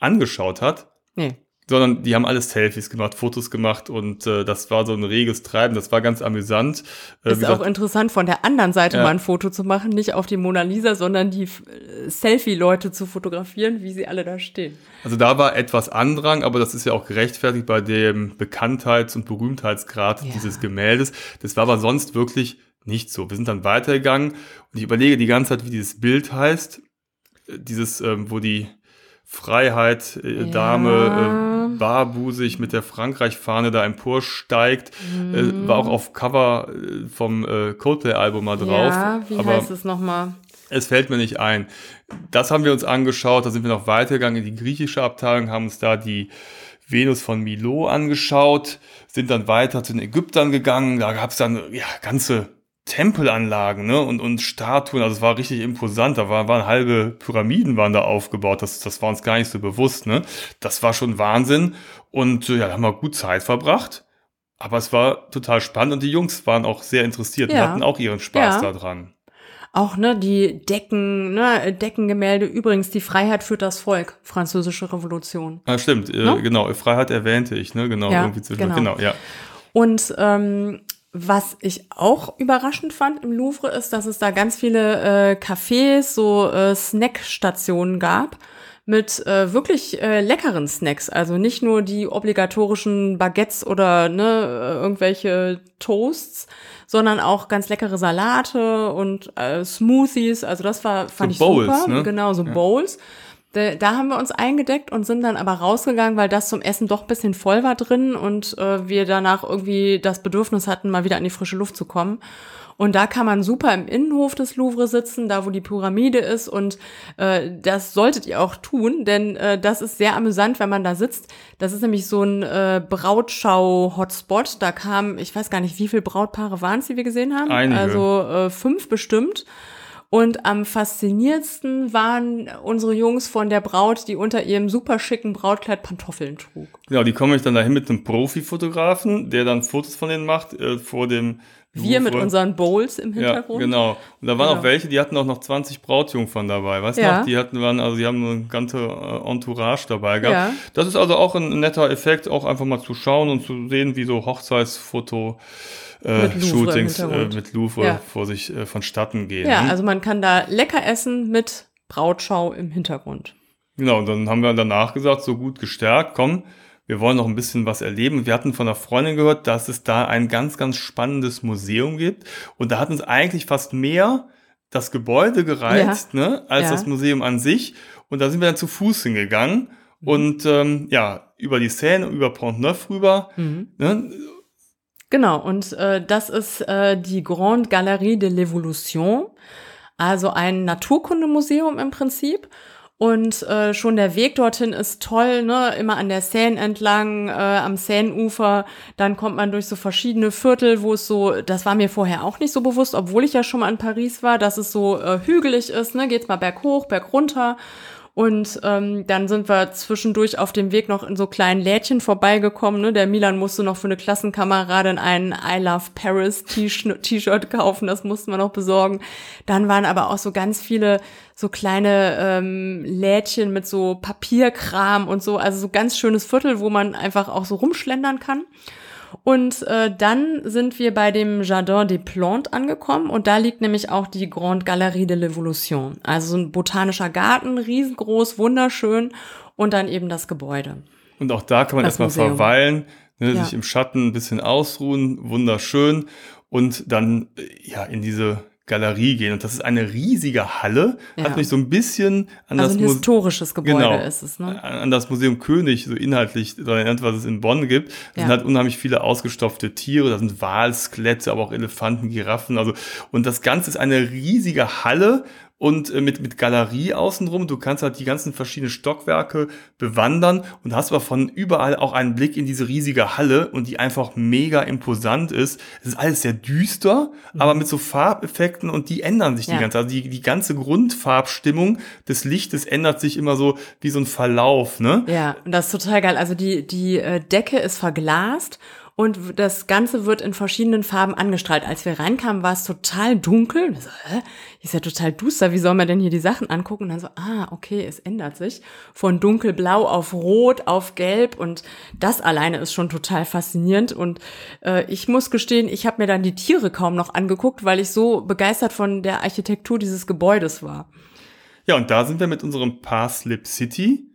Speaker 1: angeschaut hat.
Speaker 2: Nee.
Speaker 1: Sondern die haben alles Selfies gemacht, Fotos gemacht und äh, das war so ein reges Treiben, das war ganz amüsant. Äh,
Speaker 2: Ist
Speaker 1: wie
Speaker 2: auch
Speaker 1: gesagt,
Speaker 2: interessant, von der anderen Seite
Speaker 1: Ja.
Speaker 2: mal ein Foto zu machen, nicht auf die Mona Lisa, sondern die äh, Selfie-Leute zu fotografieren, wie sie alle da stehen.
Speaker 1: also da war etwas Andrang, aber das ist ja auch gerechtfertigt bei dem Bekanntheits- und Berühmtheitsgrad
Speaker 2: Ja.
Speaker 1: dieses Gemäldes. Das war aber sonst wirklich nicht so. Wir sind dann weitergegangen und ich überlege die ganze Zeit, wie dieses Bild heißt. Äh, Dieses, ähm, wo die Freiheit äh,
Speaker 2: Ja.
Speaker 1: Dame äh, barbusig mit der Frankreich-Fahne da emporsteigt. Äh, war auch auf Cover äh, vom äh, Coldplay-Album mal drauf.
Speaker 2: ja, wie
Speaker 1: aber
Speaker 2: heißt es nochmal?
Speaker 1: es fällt mir nicht ein. Das haben wir uns angeschaut, da sind wir noch weitergegangen in die griechische Abteilung, haben uns da die Venus von Milo angeschaut, sind dann weiter zu den Ägyptern gegangen, da gab es dann ja, ganze Tempelanlagen ne? und, und Statuen, also es war richtig imposant, da war, waren halbe Pyramiden waren da aufgebaut, das, das war uns gar nicht so bewusst. Ne? Das war schon Wahnsinn und äh, ja, da haben wir gut Zeit verbracht, aber es war total spannend und die Jungs waren auch sehr interessiert und
Speaker 2: Ja.
Speaker 1: hatten auch ihren Spaß
Speaker 2: Ja.
Speaker 1: daran.
Speaker 2: Auch, ne, die Decken, ne, Deckengemälde. Übrigens, die Freiheit führt das Volk, französische Revolution.
Speaker 1: Ah, stimmt, äh,
Speaker 2: Ne?
Speaker 1: genau. Freiheit erwähnte ich, ne? Genau,
Speaker 2: Ja,
Speaker 1: irgendwie zwischen.
Speaker 2: genau.
Speaker 1: Genau, ja.
Speaker 2: Und ähm, was ich auch überraschend fand im Louvre ist, dass es da ganz viele äh, Cafés, so äh, Snackstationen gab mit äh, wirklich äh, leckeren Snacks. Also nicht nur die obligatorischen Baguettes oder ne, äh, irgendwelche Toasts, sondern auch ganz leckere Salate und äh, Smoothies. Also das war fand ich
Speaker 1: Bowls,
Speaker 2: super.
Speaker 1: ne?
Speaker 2: Genau, so
Speaker 1: Ja.
Speaker 2: Bowls. Da, da haben wir uns eingedeckt und sind dann aber rausgegangen, weil das zum Essen doch ein bisschen voll war drin und äh, wir danach irgendwie das Bedürfnis hatten, mal wieder an die frische Luft zu kommen. Und da kann man super im Innenhof des Louvre sitzen, da wo die Pyramide ist. Und äh, das solltet ihr auch tun, denn äh, das ist sehr amüsant, wenn man da sitzt. Das ist nämlich so ein äh, Brautschau-Hotspot. Da kamen, ich weiß gar nicht, wie viele Brautpaare waren es, die wir gesehen haben.
Speaker 1: Einige.
Speaker 2: Also äh, fünf bestimmt. Und am faszinierendsten waren unsere Jungs von der Braut, die unter ihrem super schicken Brautkleid Pantoffeln trug.
Speaker 1: Genau, die kommen ich dann dahin mit einem Profifotografen, der dann Fotos von denen macht, äh, vor dem.
Speaker 2: Wir mit unseren Bowls im
Speaker 1: Ja,
Speaker 2: Hintergrund.
Speaker 1: genau. Und da waren
Speaker 2: Genau.
Speaker 1: auch welche, die hatten auch noch 20 Brautjungfern dabei, weißt du
Speaker 2: Ja.
Speaker 1: noch? Die hatten, waren, also die haben eine ganze äh, Entourage dabei gehabt.
Speaker 2: Ja.
Speaker 1: Das ist also auch ein netter Effekt, auch einfach mal zu schauen und zu sehen, wie so Hochzeitsfoto äh, Shootings äh, mit Louvre
Speaker 2: Ja.
Speaker 1: vor sich äh, vonstatten gehen.
Speaker 2: Ja, also man kann da lecker essen mit Brautschau im Hintergrund.
Speaker 1: Genau, und dann haben wir danach gesagt, so gut gestärkt, komm, wir wollen noch ein bisschen was erleben. Wir hatten von einer Freundin gehört, dass es da ein ganz, ganz spannendes Museum gibt. Und da hat uns eigentlich fast mehr das Gebäude gereizt, ne, als
Speaker 2: Ja.
Speaker 1: das Museum an sich. Und da sind wir dann zu Fuß hingegangen
Speaker 2: Mhm.
Speaker 1: und ähm, ja, über die Seine, über Pont Neuf rüber.
Speaker 2: Mhm.
Speaker 1: Ne?
Speaker 2: Genau, und äh, das ist äh, die Grande Galerie de l'Evolution, also ein Naturkundemuseum im Prinzip. Und äh, schon der Weg dorthin ist toll, ne? Immer an der Seine entlang, äh, am Seineufer. Dann kommt man durch so verschiedene Viertel, wo es so, das war mir vorher auch nicht so bewusst, obwohl ich ja schon mal in Paris war, dass es so äh, hügelig ist, ne? Geht's mal berghoch, bergunter. Und ähm, dann sind wir zwischendurch auf dem Weg noch in so kleinen Lädchen vorbeigekommen. Ne? Der Milan musste noch für eine Klassenkameradin ein I Love Paris T-Sh- T-Shirt kaufen. Das mussten wir noch besorgen. Dann waren aber auch so ganz viele so kleine ähm, Lädchen mit so Papierkram und so. Also so ganz schönes Viertel, wo man einfach auch so rumschlendern kann. Und äh, dann sind wir bei dem Jardin des Plantes angekommen und da liegt nämlich auch die Grande Galerie de l'Evolution. Also so ein botanischer Garten, riesengroß, wunderschön und dann eben das Gebäude.
Speaker 1: Und auch da kann man
Speaker 2: Das
Speaker 1: erstmal
Speaker 2: Museum.
Speaker 1: verweilen, ne,
Speaker 2: Ja.
Speaker 1: sich im Schatten ein bisschen ausruhen, wunderschön. Und dann äh, ja in diese Galerie gehen. Und das ist eine riesige Halle.
Speaker 2: Ja.
Speaker 1: Hat mich so ein bisschen an
Speaker 2: Also
Speaker 1: das
Speaker 2: ein historisches Gebäude
Speaker 1: Genau.
Speaker 2: ist es, ne?
Speaker 1: an das Museum König so inhaltlich was es in Bonn gibt. Da
Speaker 2: Ja.
Speaker 1: sind halt unheimlich viele ausgestopfte Tiere, da sind Walskelette, aber auch Elefanten, Giraffen, also und das Ganze ist eine riesige Halle und äh, mit, mit Galerie außenrum. Du kannst halt die ganzen verschiedenen Stockwerke bewandern und hast aber von überall auch einen Blick in diese riesige Halle und die einfach mega imposant ist. Es ist alles sehr düster, aber mit so Farbeffekten und die ändern sich
Speaker 2: Ja.
Speaker 1: die ganze Also die, die ganze Grundfarbstimmung des Lichtes ändert sich immer so wie so ein Verlauf, ne?
Speaker 2: Ja, und das ist total geil. Also die, die äh, Decke ist verglast und das Ganze wird in verschiedenen Farben angestrahlt. Als wir reinkamen, war es total dunkel. Ich So, hä? Ist ja total duster. Wie soll man denn hier die Sachen angucken? Und dann so, ah, okay, es ändert sich. Von dunkelblau auf rot, auf gelb. Und das alleine ist schon total faszinierend. Und äh, ich muss gestehen, ich habe mir dann die Tiere kaum noch angeguckt, weil ich so begeistert von der Architektur dieses Gebäudes war.
Speaker 1: Ja, und da sind wir mit unserem Parslip City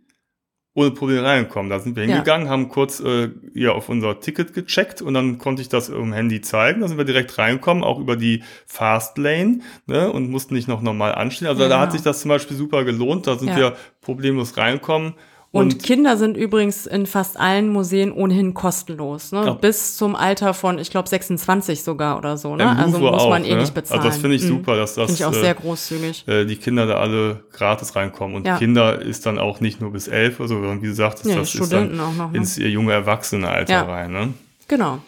Speaker 1: ohne Probleme reingekommen. Da sind wir
Speaker 2: Ja.
Speaker 1: hingegangen, haben kurz äh, ja, auf unser Ticket gecheckt und dann konnte ich das im Handy zeigen. Da sind wir direkt reingekommen, auch über die Fast Lane ne, und mussten nicht noch normal anstehen. Also
Speaker 2: Ja,
Speaker 1: da hat
Speaker 2: genau.
Speaker 1: sich das zum Beispiel super gelohnt. Da sind
Speaker 2: Ja.
Speaker 1: wir problemlos reingekommen.
Speaker 2: Und, Kinder sind übrigens in fast allen Museen ohnehin kostenlos, ne?
Speaker 1: Ja.
Speaker 2: Bis zum Alter von, ich glaube, 26 sogar oder so, ne? Also muss man
Speaker 1: auch,
Speaker 2: eh
Speaker 1: ne?
Speaker 2: nicht bezahlen.
Speaker 1: Also das finde ich
Speaker 2: Mhm.
Speaker 1: super, dass das
Speaker 2: ich auch
Speaker 1: äh,
Speaker 2: sehr großzügig.
Speaker 1: äh, die Kinder da alle gratis reinkommen. Und
Speaker 2: Ja.
Speaker 1: Kinder ist dann auch nicht nur bis elf sondern wie du sagtest,
Speaker 2: Nee,
Speaker 1: das ist dann
Speaker 2: auch noch, ne?
Speaker 1: ins junge Erwachsenenalter
Speaker 2: Ja.
Speaker 1: rein. Ne?
Speaker 2: Genau.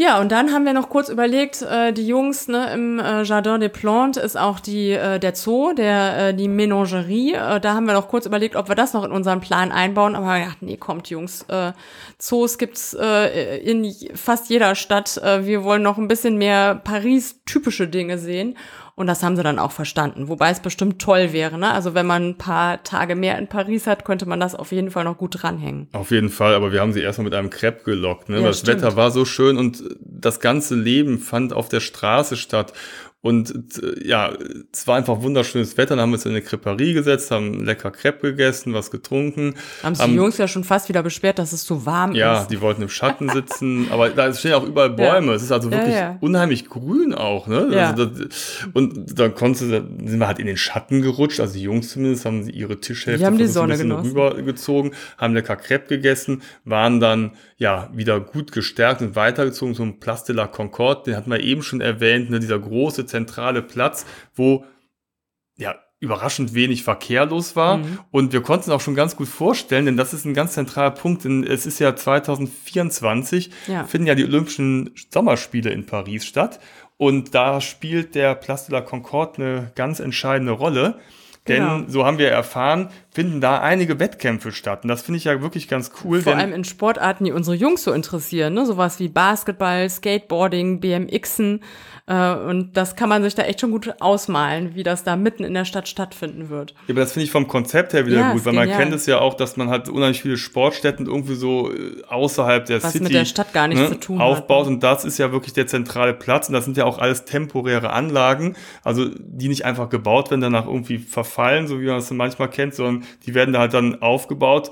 Speaker 2: Ja, und dann haben wir noch kurz überlegt, äh, die Jungs ne, im äh, Jardin des Plantes ist auch die, äh, der Zoo, der, äh, die Menagerie. Äh, da haben wir noch kurz überlegt, ob wir das noch in unseren Plan einbauen. Aber wir gedacht, nee, kommt Jungs, äh, Zoos gibt's äh, in fast jeder Stadt. Äh, wir wollen noch ein bisschen mehr Paris-typische Dinge sehen. Und das haben sie dann auch verstanden. Wobei es bestimmt toll wäre. Ne? Also wenn man ein paar Tage mehr in Paris hat, könnte man das auf jeden Fall noch gut dranhängen.
Speaker 1: Auf jeden Fall, aber wir haben sie erstmal mit einem Crepe gelockt. Ne?
Speaker 2: Ja,
Speaker 1: das
Speaker 2: stimmt.
Speaker 1: Wetter war so schön und das ganze Leben fand auf der Straße statt. Und äh, ja, es war einfach wunderschönes Wetter. Dann haben wir uns in eine Creperie gesetzt, haben lecker Crepe gegessen, was getrunken.
Speaker 2: Haben sich die Jungs ja schon fast wieder beschwert, dass es zu warm
Speaker 1: Ja,
Speaker 2: ist.
Speaker 1: die wollten im Schatten sitzen, aber da stehen auch überall Bäume.
Speaker 2: Ja.
Speaker 1: Es ist also
Speaker 2: Ja,
Speaker 1: wirklich
Speaker 2: ja.
Speaker 1: unheimlich grün auch, ne?
Speaker 2: Ja.
Speaker 1: Also das, und da konnte, da sind wir halt in den Schatten gerutscht, also die Jungs zumindest haben ihre Tischhälfte
Speaker 2: Die haben die
Speaker 1: ein
Speaker 2: Sonne
Speaker 1: bisschen
Speaker 2: genossen.
Speaker 1: rübergezogen, haben lecker Crepe gegessen, waren dann ja wieder gut gestärkt und weitergezogen zum Place de la Concorde, den hatten wir eben schon erwähnt, ne? dieser große zentrale Platz, wo ja überraschend wenig Verkehr los war.
Speaker 2: Mhm.
Speaker 1: Und wir konnten es auch schon ganz gut vorstellen, denn das ist ein ganz zentraler Punkt. Denn es ist ja 2024,
Speaker 2: Ja.
Speaker 1: finden ja die Olympischen Sommerspiele in Paris statt. Und da spielt der Place de la Concorde eine ganz entscheidende Rolle. Denn,
Speaker 2: Genau.
Speaker 1: so haben wir erfahren, finden da einige Wettkämpfe statt. Und das finde ich ja wirklich ganz cool.
Speaker 2: Vor allem in Sportarten, die unsere Jungs so interessieren, ne? Sowas wie Basketball, Skateboarding, BMXen. Äh, und das kann man sich da echt schon gut ausmalen, wie das da mitten in der Stadt stattfinden wird.
Speaker 1: Ja, aber das finde ich vom Konzept her wieder
Speaker 2: Ja,
Speaker 1: gut, weil man
Speaker 2: genial.
Speaker 1: kennt es ja auch, dass man halt unheimlich viele Sportstätten irgendwie so äh, außerhalb der
Speaker 2: Was
Speaker 1: City
Speaker 2: mit der Stadt gar nichts zu tun hat,
Speaker 1: aufbaut.
Speaker 2: ne?
Speaker 1: Und das ist ja wirklich der zentrale Platz. Und das sind ja auch alles temporäre Anlagen, also die nicht einfach gebaut werden, danach irgendwie verfallen, so wie man es manchmal kennt, sondern die werden da halt dann aufgebaut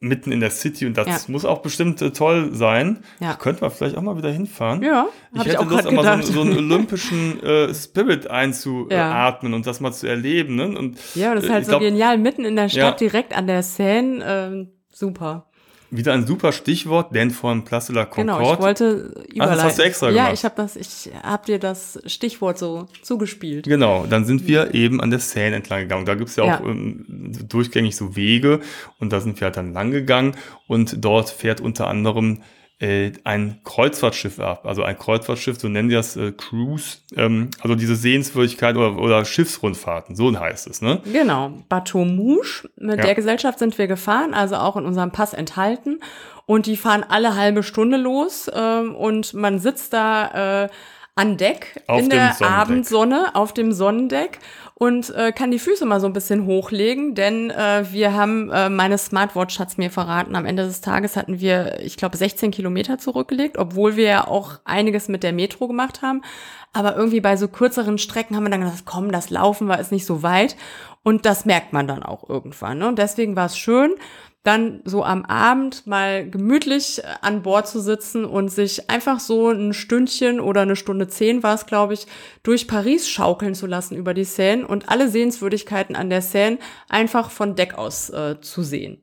Speaker 1: mitten in der City und das
Speaker 2: Ja.
Speaker 1: muss auch bestimmt äh, toll sein.
Speaker 2: Ja.
Speaker 1: Könnten wir vielleicht auch mal wieder hinfahren.
Speaker 2: Ja,
Speaker 1: Ich hätte
Speaker 2: ich auch
Speaker 1: Lust, auch mal so, so einen olympischen äh, Spirit einzuatmen und das mal zu erleben. Ne? Und
Speaker 2: Ja, das ist
Speaker 1: äh,
Speaker 2: halt so
Speaker 1: glaub,
Speaker 2: genial, mitten in der Stadt,
Speaker 1: Ja.
Speaker 2: direkt an der Seine. Ähm, super.
Speaker 1: Wieder ein super Stichwort, denn von Place de la Concorde.
Speaker 2: Genau, ich wollte überleiten.
Speaker 1: das hast du extra
Speaker 2: ja,
Speaker 1: gemacht.
Speaker 2: ich habe das, ich habe dir das Stichwort so zugespielt.
Speaker 1: Genau, dann sind wir eben an der Seine entlang gegangen. Da gibt's ja auch
Speaker 2: Ja.
Speaker 1: ähm, durchgängig so Wege und da sind wir halt dann lang gegangen und dort fährt unter anderem äh, ein Kreuzfahrtschiff ab. Also ein Kreuzfahrtschiff, so nennen die das äh, Cruise, ähm, also diese Sehenswürdigkeit oder, oder Schiffsrundfahrten, so heißt es, ne?
Speaker 2: Genau, Bateau Mouche, mit
Speaker 1: Ja.
Speaker 2: der Gesellschaft sind wir gefahren, also auch in unserem Pass enthalten. Und die fahren alle halbe Stunde los ähm, und man sitzt da äh, an Deck
Speaker 1: Auf
Speaker 2: in der
Speaker 1: Sonnendeck.
Speaker 2: Abendsonne auf dem Sonnendeck und äh, kann die Füße mal so ein bisschen hochlegen, denn äh, wir haben, äh, meine Smartwatch hat's mir verraten, am Ende des Tages hatten wir, ich glaube, 16 Kilometer zurückgelegt, obwohl wir ja auch einiges mit der Metro gemacht haben. Aber irgendwie bei so kürzeren Strecken haben wir dann gedacht, komm, das Laufen war ist nicht so weit. Und das merkt man dann auch irgendwann. Ne? Und deswegen war es schön, dann so am Abend mal gemütlich äh, an Bord zu sitzen und sich einfach so ein Stündchen oder eine Stunde zehn war es, glaube ich, durch Paris schaukeln zu lassen über die Seine und alle Sehenswürdigkeiten an der Seine einfach von Deck aus äh, zu sehen.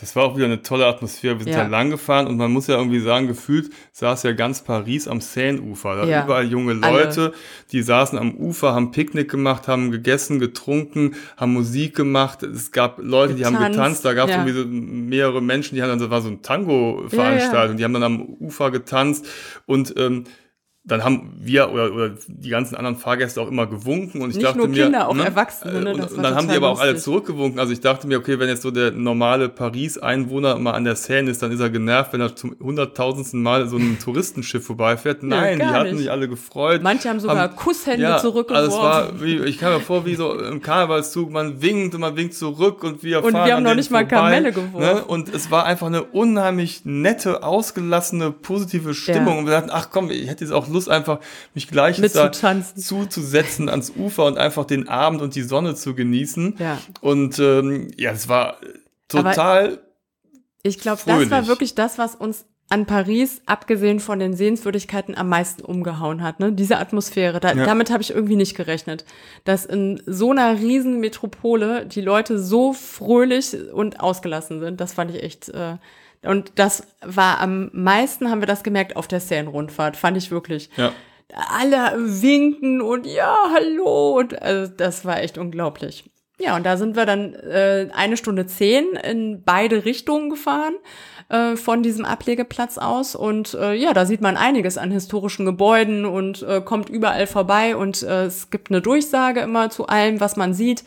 Speaker 1: Das war auch wieder eine tolle Atmosphäre. Wir sind
Speaker 2: Ja.
Speaker 1: da lang gefahren und man muss ja irgendwie sagen, gefühlt saß ja ganz Paris am Seine-Ufer. Da
Speaker 2: Ja.
Speaker 1: überall junge
Speaker 2: Alle.
Speaker 1: Leute, die saßen am Ufer, haben Picknick gemacht, haben gegessen, getrunken, haben Musik gemacht. Es gab Leute, die haben
Speaker 2: Getanzt,
Speaker 1: getanzt. Da gab es
Speaker 2: ja.
Speaker 1: irgendwie so mehrere Menschen, die haben dann, das war so ein Tango-Veranstaltung, die haben dann am Ufer getanzt und ähm, dann haben wir oder, oder die ganzen anderen Fahrgäste auch immer gewunken und ich
Speaker 2: Nicht
Speaker 1: dachte
Speaker 2: nur
Speaker 1: mir,
Speaker 2: Kinder, auch
Speaker 1: ne,
Speaker 2: Erwachsene, ne,
Speaker 1: Und,
Speaker 2: das
Speaker 1: und
Speaker 2: war
Speaker 1: dann haben die aber auch alle
Speaker 2: lustig.
Speaker 1: zurückgewunken. Also ich dachte mir, okay, wenn jetzt so der normale Paris-Einwohner mal an der Seine ist, dann ist er genervt, wenn er zum hunderttausendsten Mal so ein Touristenschiff vorbeifährt. Nein, die
Speaker 2: gar
Speaker 1: hatten
Speaker 2: nicht.
Speaker 1: sich alle gefreut.
Speaker 2: Manche haben sogar Kusshände zurückgeworfen.
Speaker 1: Also es war, wie, ich kam mir vor, wie so im Karnevalszug, man winkt und man winkt zurück und wir
Speaker 2: Und
Speaker 1: fahren
Speaker 2: wir haben noch nicht mal
Speaker 1: vorbei,
Speaker 2: Kamelle geworfen.
Speaker 1: Ne? Und es war einfach eine unheimlich nette, ausgelassene, positive Stimmung.
Speaker 2: Ja.
Speaker 1: Und wir dachten, ach komm, ich hätte jetzt auch Lust, einfach mich gleich zuzusetzen ans Ufer und einfach den Abend und die Sonne zu genießen.
Speaker 2: Ja.
Speaker 1: Und ähm, ja, es war total
Speaker 2: Ich glaube, das war wirklich das, was uns an Paris, abgesehen von den Sehenswürdigkeiten, am meisten umgehauen hat. Ne? Diese Atmosphäre. Da,
Speaker 1: Ja.
Speaker 2: Damit habe ich irgendwie nicht gerechnet. Dass in so einer riesen Metropole die Leute so fröhlich und ausgelassen sind. Das fand ich echt. Äh, und das war am meisten, haben wir das gemerkt, auf der Seine-Rundfahrt. Fand ich wirklich.
Speaker 1: ja.
Speaker 2: Alle winken und ja, hallo. Und also, das war echt unglaublich. Ja, und da sind wir dann äh, eine Stunde zehn in beide Richtungen gefahren äh, von diesem Ablegeplatz aus. Und äh, ja, da sieht man einiges an historischen Gebäuden und äh, kommt überall vorbei. Und äh, es gibt eine Durchsage immer zu allem, was man sieht.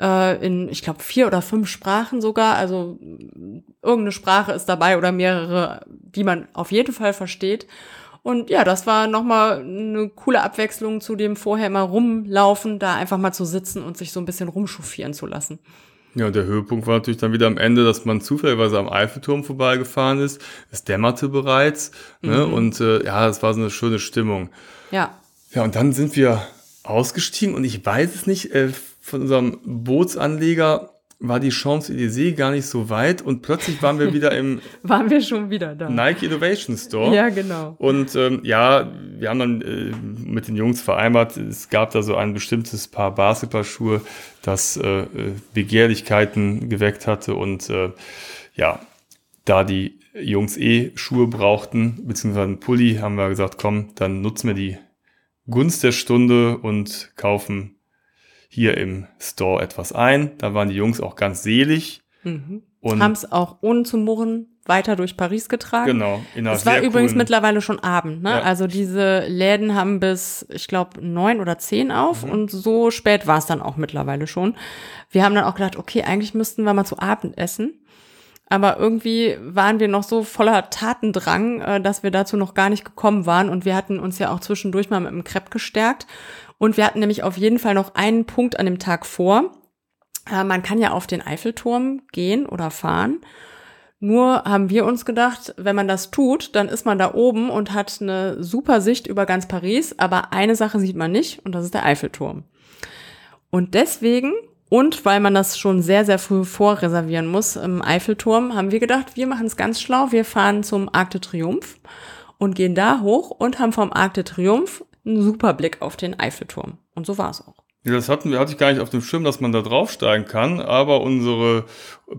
Speaker 2: Äh, in, ich glaube, vier oder fünf Sprachen sogar. Also mh, irgendeine Sprache ist dabei oder mehrere, die man auf jeden Fall versteht. Und ja, das war nochmal eine coole Abwechslung zu dem vorher immer rumlaufen, da einfach mal zu sitzen und sich so ein bisschen rumchauffieren zu lassen.
Speaker 1: Ja, und der Höhepunkt war natürlich dann wieder am Ende, dass man zufälligerweise am Eiffelturm vorbeigefahren ist. Es dämmerte bereits. Ne?
Speaker 2: Mhm.
Speaker 1: Und äh, ja, es war so eine schöne Stimmung.
Speaker 2: Ja,
Speaker 1: Ja, und dann sind wir ausgestiegen und ich weiß es nicht, äh, von unserem Bootsanleger war die Champs-Élysées gar nicht so weit und plötzlich waren wir wieder im
Speaker 2: waren wir schon wieder da.
Speaker 1: Nike Innovation Store.
Speaker 2: Ja, genau.
Speaker 1: Und ähm, ja, wir haben dann äh, mit den Jungs vereinbart, es gab da so ein bestimmtes Paar Basketballschuhe, das äh, äh, Begehrlichkeiten geweckt hatte. Und äh, ja, da die Jungs eh Schuhe brauchten, beziehungsweise einen Pulli, haben wir gesagt, komm, dann nutzen wir die Gunst der Stunde und kaufen hier im Store etwas ein. Da waren die Jungs auch ganz selig.
Speaker 2: Mhm.
Speaker 1: Und
Speaker 2: Haben es auch ohne zu murren weiter durch Paris getragen.
Speaker 1: genau, in einer
Speaker 2: Es war übrigens
Speaker 1: coolen-
Speaker 2: mittlerweile schon Abend, ne?
Speaker 1: Ja.
Speaker 2: Also diese Läden haben bis, ich glaube, neun oder zehn auf
Speaker 1: Mhm.
Speaker 2: und so spät war es dann auch mittlerweile schon. Wir haben dann auch gedacht, okay, eigentlich müssten wir mal zu Abend essen. Aber irgendwie waren wir noch so voller Tatendrang, äh, dass wir dazu noch gar nicht gekommen waren. Und wir hatten uns ja auch zwischendurch mal mit dem Crepe gestärkt. Und wir hatten nämlich auf jeden Fall noch einen Punkt an dem Tag vor. Äh, Man kann ja auf den Eiffelturm gehen oder fahren. Nur haben wir uns gedacht, wenn man das tut, dann ist man da oben und hat eine super Sicht über ganz Paris. Aber eine Sache sieht man nicht und das ist der Eiffelturm. Und deswegen Und weil man das schon sehr, sehr früh vorreservieren muss im Eiffelturm, haben wir gedacht, wir machen es ganz schlau. Wir fahren zum Arc de Triomphe und gehen da hoch und haben vom Arc de Triomphe einen super Blick auf den Eiffelturm. Und so war es auch.
Speaker 1: Ja, das hatten wir, hatte ich gar nicht auf dem Schirm, dass man da draufsteigen kann, aber unsere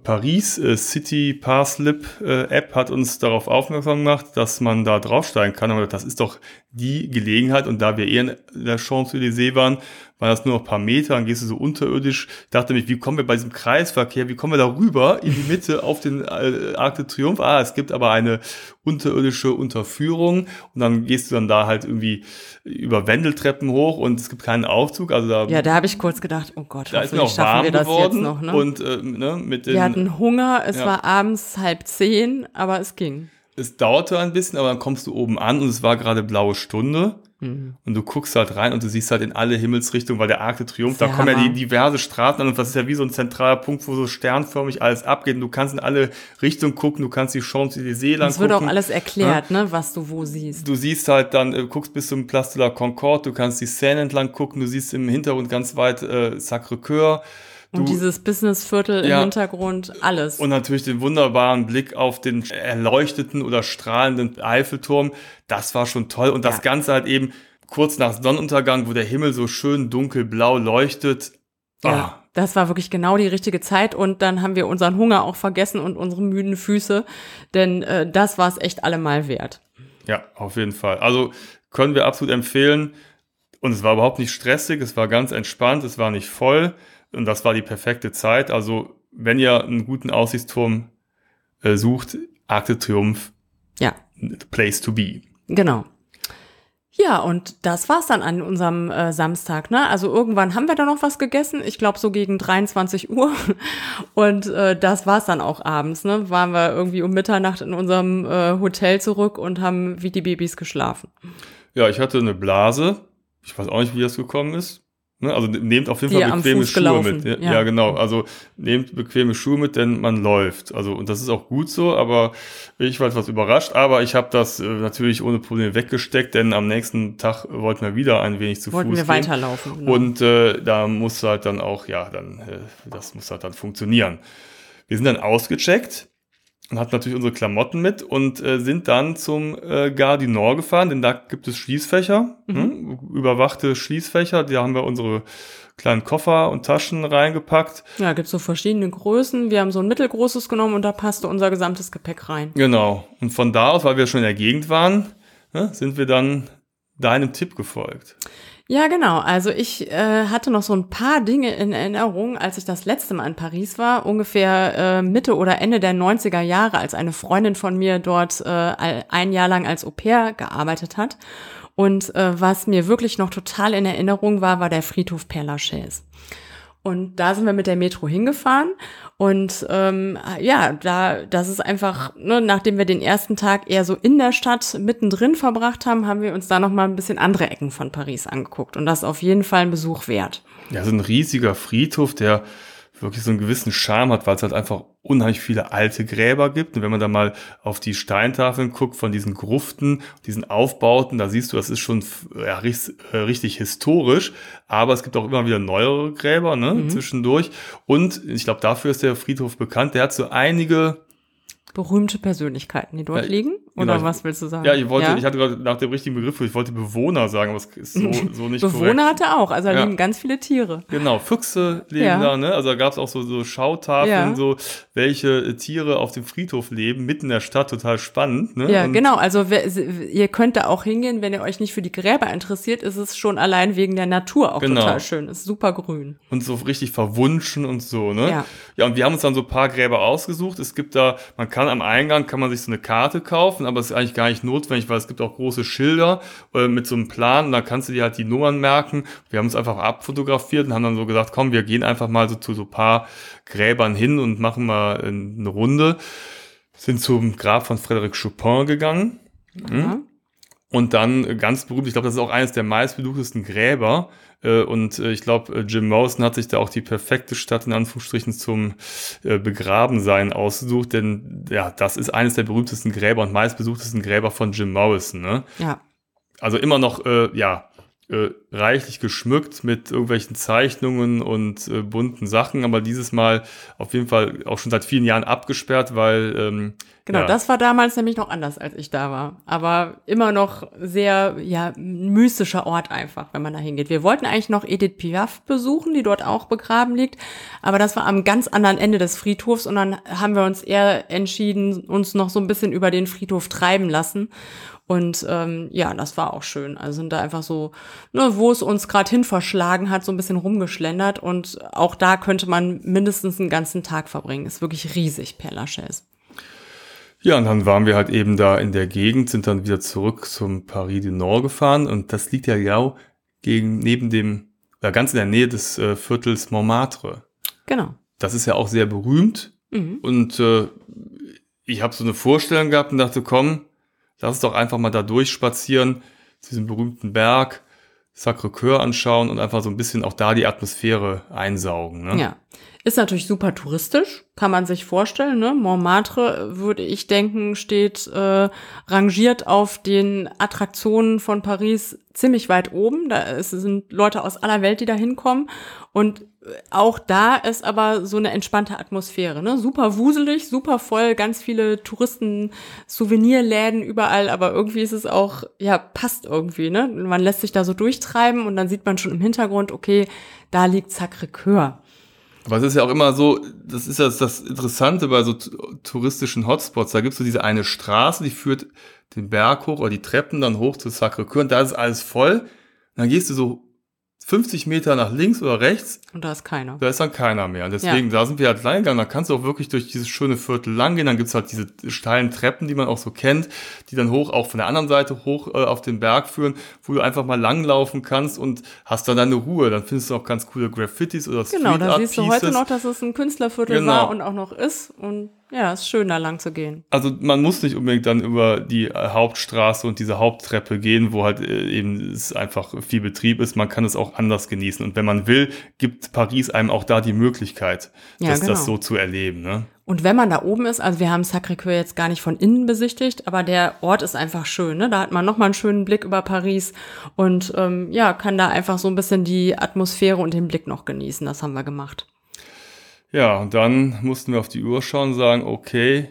Speaker 1: Paris äh, City Parslip äh, App hat uns darauf aufmerksam gemacht, dass man da draufsteigen kann. Aber das ist doch die Gelegenheit und da wir eh in der Champs-Élysées waren, war das nur noch ein paar Meter, dann gehst du so unterirdisch. dachte mich, wie kommen wir bei diesem Kreisverkehr, wie kommen wir da rüber in die Mitte auf den äh, Arc de Triomphe? Ah, es gibt aber eine unterirdische Unterführung und dann gehst du dann da halt irgendwie über Wendeltreppen hoch und es gibt keinen Aufzug. Also da,
Speaker 2: ja, da habe ich kurz gedacht, oh Gott,
Speaker 1: da ist mir auch warm geworden noch, ne? und
Speaker 2: äh, ne, mit den, Wir hatten Hunger, es ja. war abends halb zehn, aber es ging.
Speaker 1: Es dauerte ein bisschen, aber dann kommst du oben an und es war gerade blaue Stunde. Mhm. Und du guckst halt rein und du siehst halt in alle Himmelsrichtungen, weil der Arc de Triomphe, da kommen ja die diverse Straßen an und das ist ja wie so ein zentraler Punkt, wo so sternförmig alles abgeht und du kannst in alle Richtungen gucken, du kannst die Champs-Élysées lang
Speaker 2: Es wird auch alles erklärt, ja? ne, was du wo siehst.
Speaker 1: Du siehst halt dann, äh, guckst bis zum Place de la Concorde, du kannst die Seine entlang gucken, du siehst im Hintergrund ganz weit äh, Sacré-Cœur,
Speaker 2: und dieses Businessviertel ja, im Hintergrund, alles.
Speaker 1: Und natürlich den wunderbaren Blick auf den erleuchteten oder strahlenden Eiffelturm. Das war schon toll. Und das ja. Ganze halt eben kurz nach Sonnenuntergang, wo der Himmel so schön dunkelblau leuchtet.
Speaker 2: Ja, ah. das war wirklich genau die richtige Zeit. Und dann haben wir unseren Hunger auch vergessen und unsere müden Füße. Denn äh, das war es echt allemal wert.
Speaker 1: Ja, auf jeden Fall. Also können wir absolut empfehlen. Und es war überhaupt nicht stressig, es war ganz entspannt, es war nicht voll. Und das war die perfekte Zeit. Also, wenn ihr einen guten Aussichtsturm äh, sucht, Arc Triumph,
Speaker 2: ja.
Speaker 1: place to be.
Speaker 2: Genau. Ja, und das war's dann an unserem äh, Samstag. Ne? Also irgendwann haben wir da noch was gegessen. Ich glaube so gegen 23 Uhr. Und äh, das war's dann auch abends. Ne? Waren wir irgendwie um Mitternacht in unserem äh, Hotel zurück und haben wie die Babys geschlafen.
Speaker 1: Ja, ich hatte eine Blase. Ich weiß auch nicht, wie das gekommen ist. Ne? Also nehmt auf jeden Fall bequeme Schuhe gelaufen. mit. Ja, ja, genau. Also nehmt bequeme Schuhe mit, denn man läuft. Also und das ist auch gut so, aber ich war etwas überrascht. Aber ich habe das äh, natürlich ohne Probleme weggesteckt, denn am nächsten Tag wollten wir wieder ein wenig zu
Speaker 2: wollten
Speaker 1: Fuß
Speaker 2: wir gehen. weiterlaufen.
Speaker 1: Genau. Und äh, da muss halt dann auch, ja, dann äh, das muss halt dann funktionieren. Wir sind dann ausgecheckt und hatten natürlich unsere Klamotten mit und äh, sind dann zum äh, Gare du Nord gefahren, denn da gibt es Schließfächer, mhm. ne? überwachte Schließfächer, da haben wir unsere kleinen Koffer und Taschen reingepackt.
Speaker 2: Ja, gibt's so verschiedene Größen. Wir haben so ein mittelgroßes genommen und da passte unser gesamtes Gepäck rein.
Speaker 1: Genau. Und von da aus, weil wir schon in der Gegend waren, ne, sind wir dann deinem Tipp gefolgt.
Speaker 2: Ja, genau. Also ich äh, hatte noch so ein paar Dinge in Erinnerung, als ich das letzte Mal in Paris war, ungefähr äh, Mitte oder Ende der 90er Jahre, als eine Freundin von mir dort äh, ein Jahr lang als Au pair gearbeitet hat. Und äh, was mir wirklich noch total in Erinnerung war, war der Friedhof Père Lachaise. Und da sind wir mit der Metro hingefahren. Und ähm, ja, da, das ist einfach, ne, nachdem wir den ersten Tag eher so in der Stadt mittendrin verbracht haben, haben wir uns da nochmal ein bisschen andere Ecken von Paris angeguckt. Und das ist auf jeden Fall ein Besuch wert.
Speaker 1: Ja, so ein riesiger Friedhof, der wirklich so einen gewissen Charme hat, weil es halt einfach unheimlich viele alte Gräber gibt. Und wenn man da mal auf die Steintafeln guckt von diesen Gruften, diesen Aufbauten, da siehst du, das ist schon ja, richtig, äh, richtig historisch. Aber es gibt auch immer wieder neuere Gräber ne, mhm. zwischendurch. Und ich glaube, dafür ist der Friedhof bekannt. Der hat so einige
Speaker 2: berühmte Persönlichkeiten, die dort ja, liegen? Oder genau, was willst du sagen?
Speaker 1: Ja, ich wollte, ja? ich hatte gerade nach dem richtigen Begriff, ich wollte Bewohner sagen, aber es ist so, so nicht
Speaker 2: Bewohner korrekt. hatte auch, also da ja. liegen ganz viele Tiere.
Speaker 1: Genau, Füchse leben ja. da, ne? Also da gab es auch so, so Schautafeln, so welche Tiere auf dem Friedhof leben, mitten in der Stadt, total spannend. Ne?
Speaker 2: Ja, Und genau, also ihr könnt da auch hingehen, wenn ihr euch nicht für die Gräber interessiert, ist es schon allein wegen der Natur auch genau. total schön. Ist super grün.
Speaker 1: Und so richtig verwunschen und so, ne? Ja. ja, und wir haben uns dann so ein paar Gräber ausgesucht. Es gibt da, man kann am Eingang kann man sich so eine Karte kaufen, aber es ist eigentlich gar nicht notwendig, weil es gibt auch große Schilder äh, mit so einem Plan und da kannst du dir halt die Nummern merken. Wir haben uns einfach abfotografiert und haben dann so gesagt, komm, wir gehen einfach mal so zu so paar Gräbern hin und machen mal eine Runde. Sind zum Grab von Frédéric Chopin gegangen. Mhm. Und dann ganz berühmt, ich glaube, das ist auch eines der meistbesuchtesten Gräber. Äh, und äh, ich glaube, äh, Jim Morrison hat sich da auch die perfekte Stadt in Anführungsstrichen zum Begrabensein ausgesucht, denn ja, das ist eines der berühmtesten Gräber und meistbesuchtesten Gräber von Jim Morrison. Ne?
Speaker 2: Ja.
Speaker 1: Also immer noch, äh, ja, äh, reichlich geschmückt mit irgendwelchen Zeichnungen und äh, bunten Sachen, aber dieses Mal auf jeden Fall auch schon seit vielen Jahren abgesperrt, weil ähm,
Speaker 2: Genau,
Speaker 1: ja.
Speaker 2: das war damals nämlich noch anders, als ich da war. Aber immer noch sehr, ja, mystischer Ort einfach, wenn man da hingeht. Wir wollten eigentlich noch Edith Piaf besuchen, die dort auch begraben liegt. Aber das war am ganz anderen Ende des Friedhofs und dann haben wir uns eher entschieden, uns noch so ein bisschen über den Friedhof treiben lassen. Und ähm, ja, das war auch schön. Also sind da einfach so, ne, wo es uns gerade hin verschlagen hat, so ein bisschen rumgeschlendert. Und auch da könnte man mindestens einen ganzen Tag verbringen. Ist wirklich riesig, Père Lachaise.
Speaker 1: Ja, und dann waren wir halt eben da in der Gegend, sind dann wieder zurück zum Paris du Nord gefahren und das liegt ja genau gegen, neben dem, oder ganz in der Nähe des äh, Viertels Montmartre.
Speaker 2: Genau.
Speaker 1: Das ist ja auch sehr berühmt
Speaker 2: Mhm.
Speaker 1: und äh, ich habe so eine Vorstellung gehabt und dachte, komm, lass uns doch einfach mal da durchspazieren, zu diesem berühmten Berg, Sacré-Cœur anschauen und einfach so ein bisschen auch da die Atmosphäre einsaugen. Ne?
Speaker 2: Ja. Ist natürlich super touristisch, kann man sich vorstellen. Ne? Montmartre, würde ich denken, steht äh, rangiert auf den Attraktionen von Paris ziemlich weit oben. Da sind Leute aus aller Welt, die da hinkommen. Und auch da ist aber so eine entspannte Atmosphäre. Ne? Super wuselig, super voll, ganz viele Touristen, Souvenirläden überall, aber irgendwie ist es auch, ja, passt irgendwie. Ne? Man lässt sich da so durchtreiben und dann sieht man schon im Hintergrund, okay, da liegt Sacré-Cœur.
Speaker 1: Aber es ist ja auch immer so, das ist ja das Interessante bei so touristischen Hotspots. Da gibt's so diese eine Straße, die führt den Berg hoch oder die Treppen dann hoch zu Sacré-Cœur und da ist alles voll. Und dann gehst du so 50 Meter nach links oder rechts,
Speaker 2: Und da ist keiner.
Speaker 1: da ist dann keiner mehr. Und deswegen, da sind wir halt lang gegangen. Da kannst du auch wirklich durch dieses schöne Viertel lang gehen. Dann gibt's halt diese steilen Treppen, die man auch so kennt, die dann hoch, auch von der anderen Seite hoch äh, auf den Berg führen, wo du einfach mal langlaufen kannst und hast dann deine Ruhe. Dann findest du auch ganz coole Graffitis oder Street
Speaker 2: Genau, da siehst du heute noch, dass es ein Künstlerviertel
Speaker 1: Genau.
Speaker 2: war und auch noch ist. Und ja, ist schön, da lang zu gehen.
Speaker 1: Also man muss nicht unbedingt dann über die äh, Hauptstraße und diese Haupttreppe gehen, wo halt äh, eben es einfach viel Betrieb ist. Man kann es auch anders genießen. Und wenn man will, gibt Paris einem auch da die Möglichkeit,
Speaker 2: Ja,
Speaker 1: das,
Speaker 2: genau.
Speaker 1: das so zu erleben. Ne?
Speaker 2: Und wenn man da oben ist, also wir haben Sacré-Cœur jetzt gar nicht von innen besichtigt, aber der Ort ist einfach schön. Ne? Da hat man nochmal einen schönen Blick über Paris und ähm, ja, kann da einfach so ein bisschen die Atmosphäre und den Blick noch genießen. Das haben wir gemacht.
Speaker 1: Ja, und dann mussten wir auf die Uhr schauen und sagen, okay,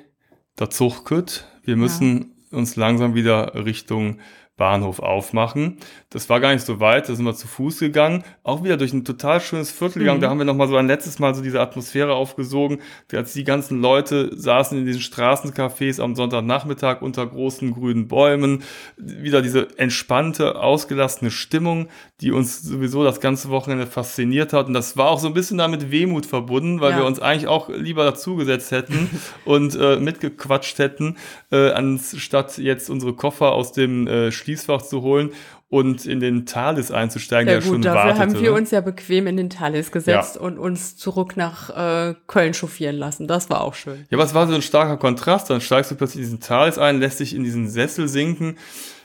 Speaker 1: der Zug kütt, wir müssen uns langsam wieder Richtung Bahnhof aufmachen. Das war gar nicht so weit, da sind wir zu Fuß gegangen, auch wieder durch ein total schönes Viertel gegangen. Da haben wir nochmal so ein letztes Mal so diese Atmosphäre aufgesogen, als die ganzen Leute saßen in diesen Straßencafés am Sonntagnachmittag unter großen grünen Bäumen. Wieder diese entspannte, ausgelassene Stimmung, die uns sowieso das ganze Wochenende fasziniert hat. Und das war auch so ein bisschen damit Wehmut verbunden, weil
Speaker 2: Ja.
Speaker 1: wir uns eigentlich auch lieber dazugesetzt hätten und äh, mitgequatscht hätten, äh, anstatt jetzt unsere Koffer aus dem äh, Schließfach zu holen und in den Thales einzusteigen,
Speaker 2: Ja
Speaker 1: der schon
Speaker 2: gut, dafür
Speaker 1: wartete.
Speaker 2: haben wir
Speaker 1: ne?
Speaker 2: uns ja bequem in den Thalys gesetzt und uns zurück nach äh, Köln chauffieren lassen. Das war auch schön.
Speaker 1: Ja, aber es war so ein starker Kontrast. Dann steigst du plötzlich in diesen Thales ein, lässt dich in diesen Sessel sinken,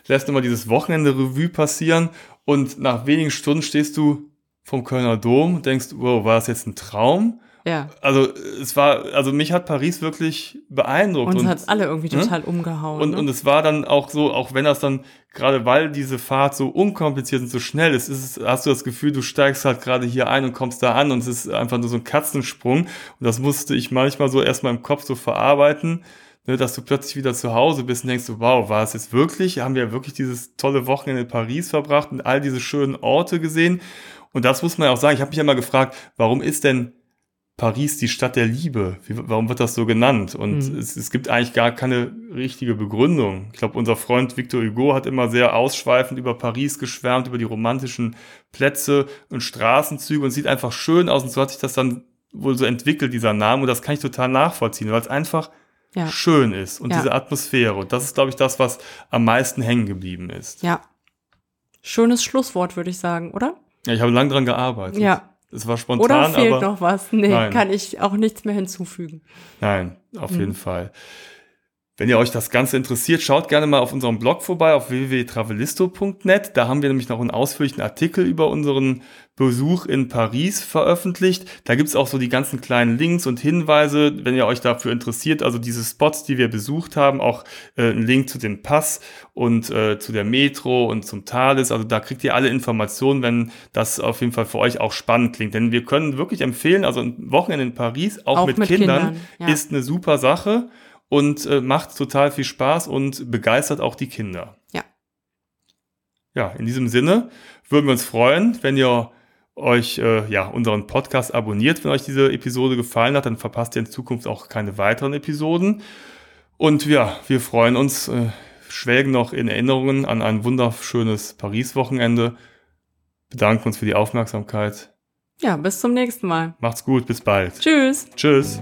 Speaker 1: lässt nochmal dieses Wochenende Revue passieren und nach wenigen Stunden stehst du vom Kölner Dom denkst, wow, war das jetzt ein Traum?
Speaker 2: Ja.
Speaker 1: Also es war, also mich hat Paris wirklich beeindruckt.
Speaker 2: Uns
Speaker 1: und,
Speaker 2: hat's alle irgendwie
Speaker 1: ne?
Speaker 2: total umgehauen.
Speaker 1: und,
Speaker 2: ne?
Speaker 1: und es war dann auch so, auch wenn das dann, gerade weil diese Fahrt so unkompliziert und so schnell ist, ist es, hast du das Gefühl, du steigst halt gerade hier ein und kommst da an und es ist einfach nur so ein Katzensprung. Und das musste ich manchmal so erstmal im Kopf so verarbeiten, ne, dass du plötzlich wieder zu Hause bist und denkst so, wow, war es jetzt wirklich? Haben wir wirklich dieses tolle Wochenende in Paris verbracht und all diese schönen Orte gesehen? Und das muss man ja auch sagen. Ich habe mich ja mal gefragt, warum ist denn Paris die Stadt der Liebe. Wie, warum wird das so genannt? Und
Speaker 2: Mhm.
Speaker 1: es, es gibt eigentlich gar keine richtige Begründung. Ich glaube, unser Freund Victor Hugo hat immer sehr ausschweifend über Paris geschwärmt, über die romantischen Plätze und Straßenzüge und sieht einfach schön aus. Und so hat sich das dann wohl so entwickelt, dieser Name. Und das kann ich total nachvollziehen, weil es einfach
Speaker 2: ja.
Speaker 1: schön ist und
Speaker 2: Ja.
Speaker 1: diese Atmosphäre. Und das ist, glaube ich, das, was am meisten hängen geblieben ist.
Speaker 2: ja. Schönes Schlusswort, würde ich sagen, oder?
Speaker 1: Ja, ich habe lange dran gearbeitet.
Speaker 2: Ja.
Speaker 1: Es war
Speaker 2: Oder
Speaker 1: spontan,
Speaker 2: fehlt
Speaker 1: aber
Speaker 2: noch was? Nee,
Speaker 1: Nein.
Speaker 2: kann ich auch nichts mehr hinzufügen.
Speaker 1: Nein, auf
Speaker 2: Mhm.
Speaker 1: jeden Fall. Wenn ihr euch das Ganze interessiert, schaut gerne mal auf unserem Blog vorbei auf www.travelisto.net. Da haben wir nämlich noch einen ausführlichen Artikel über unseren Besuch in Paris veröffentlicht. Da gibt's auch so die ganzen kleinen Links und Hinweise, wenn ihr euch dafür interessiert. Also diese Spots, die wir besucht haben, auch äh, ein Link zu dem Pass und äh, zu der Metro und zum Thales. Also da kriegt ihr alle Informationen, wenn das auf jeden Fall für euch auch spannend klingt. Denn wir können wirklich empfehlen, also ein Wochenende in Paris, auch, auch mit, mit, Kindern, Kindern ja. ist eine super Sache und äh, macht total viel Spaß und begeistert auch die Kinder.
Speaker 2: Ja.
Speaker 1: Ja, in diesem Sinne würden wir uns freuen, wenn ihr euch äh, ja unseren Podcast abonniert, wenn euch diese Episode gefallen hat, dann verpasst ihr in Zukunft auch keine weiteren Episoden. Und ja, wir freuen uns, äh, schwelgen noch in Erinnerungen an ein wunderschönes Paris-Wochenende. Bedanken uns für die Aufmerksamkeit.
Speaker 2: Ja, bis zum nächsten Mal.
Speaker 1: Macht's gut, bis bald.
Speaker 2: Tschüss.
Speaker 1: Tschüss.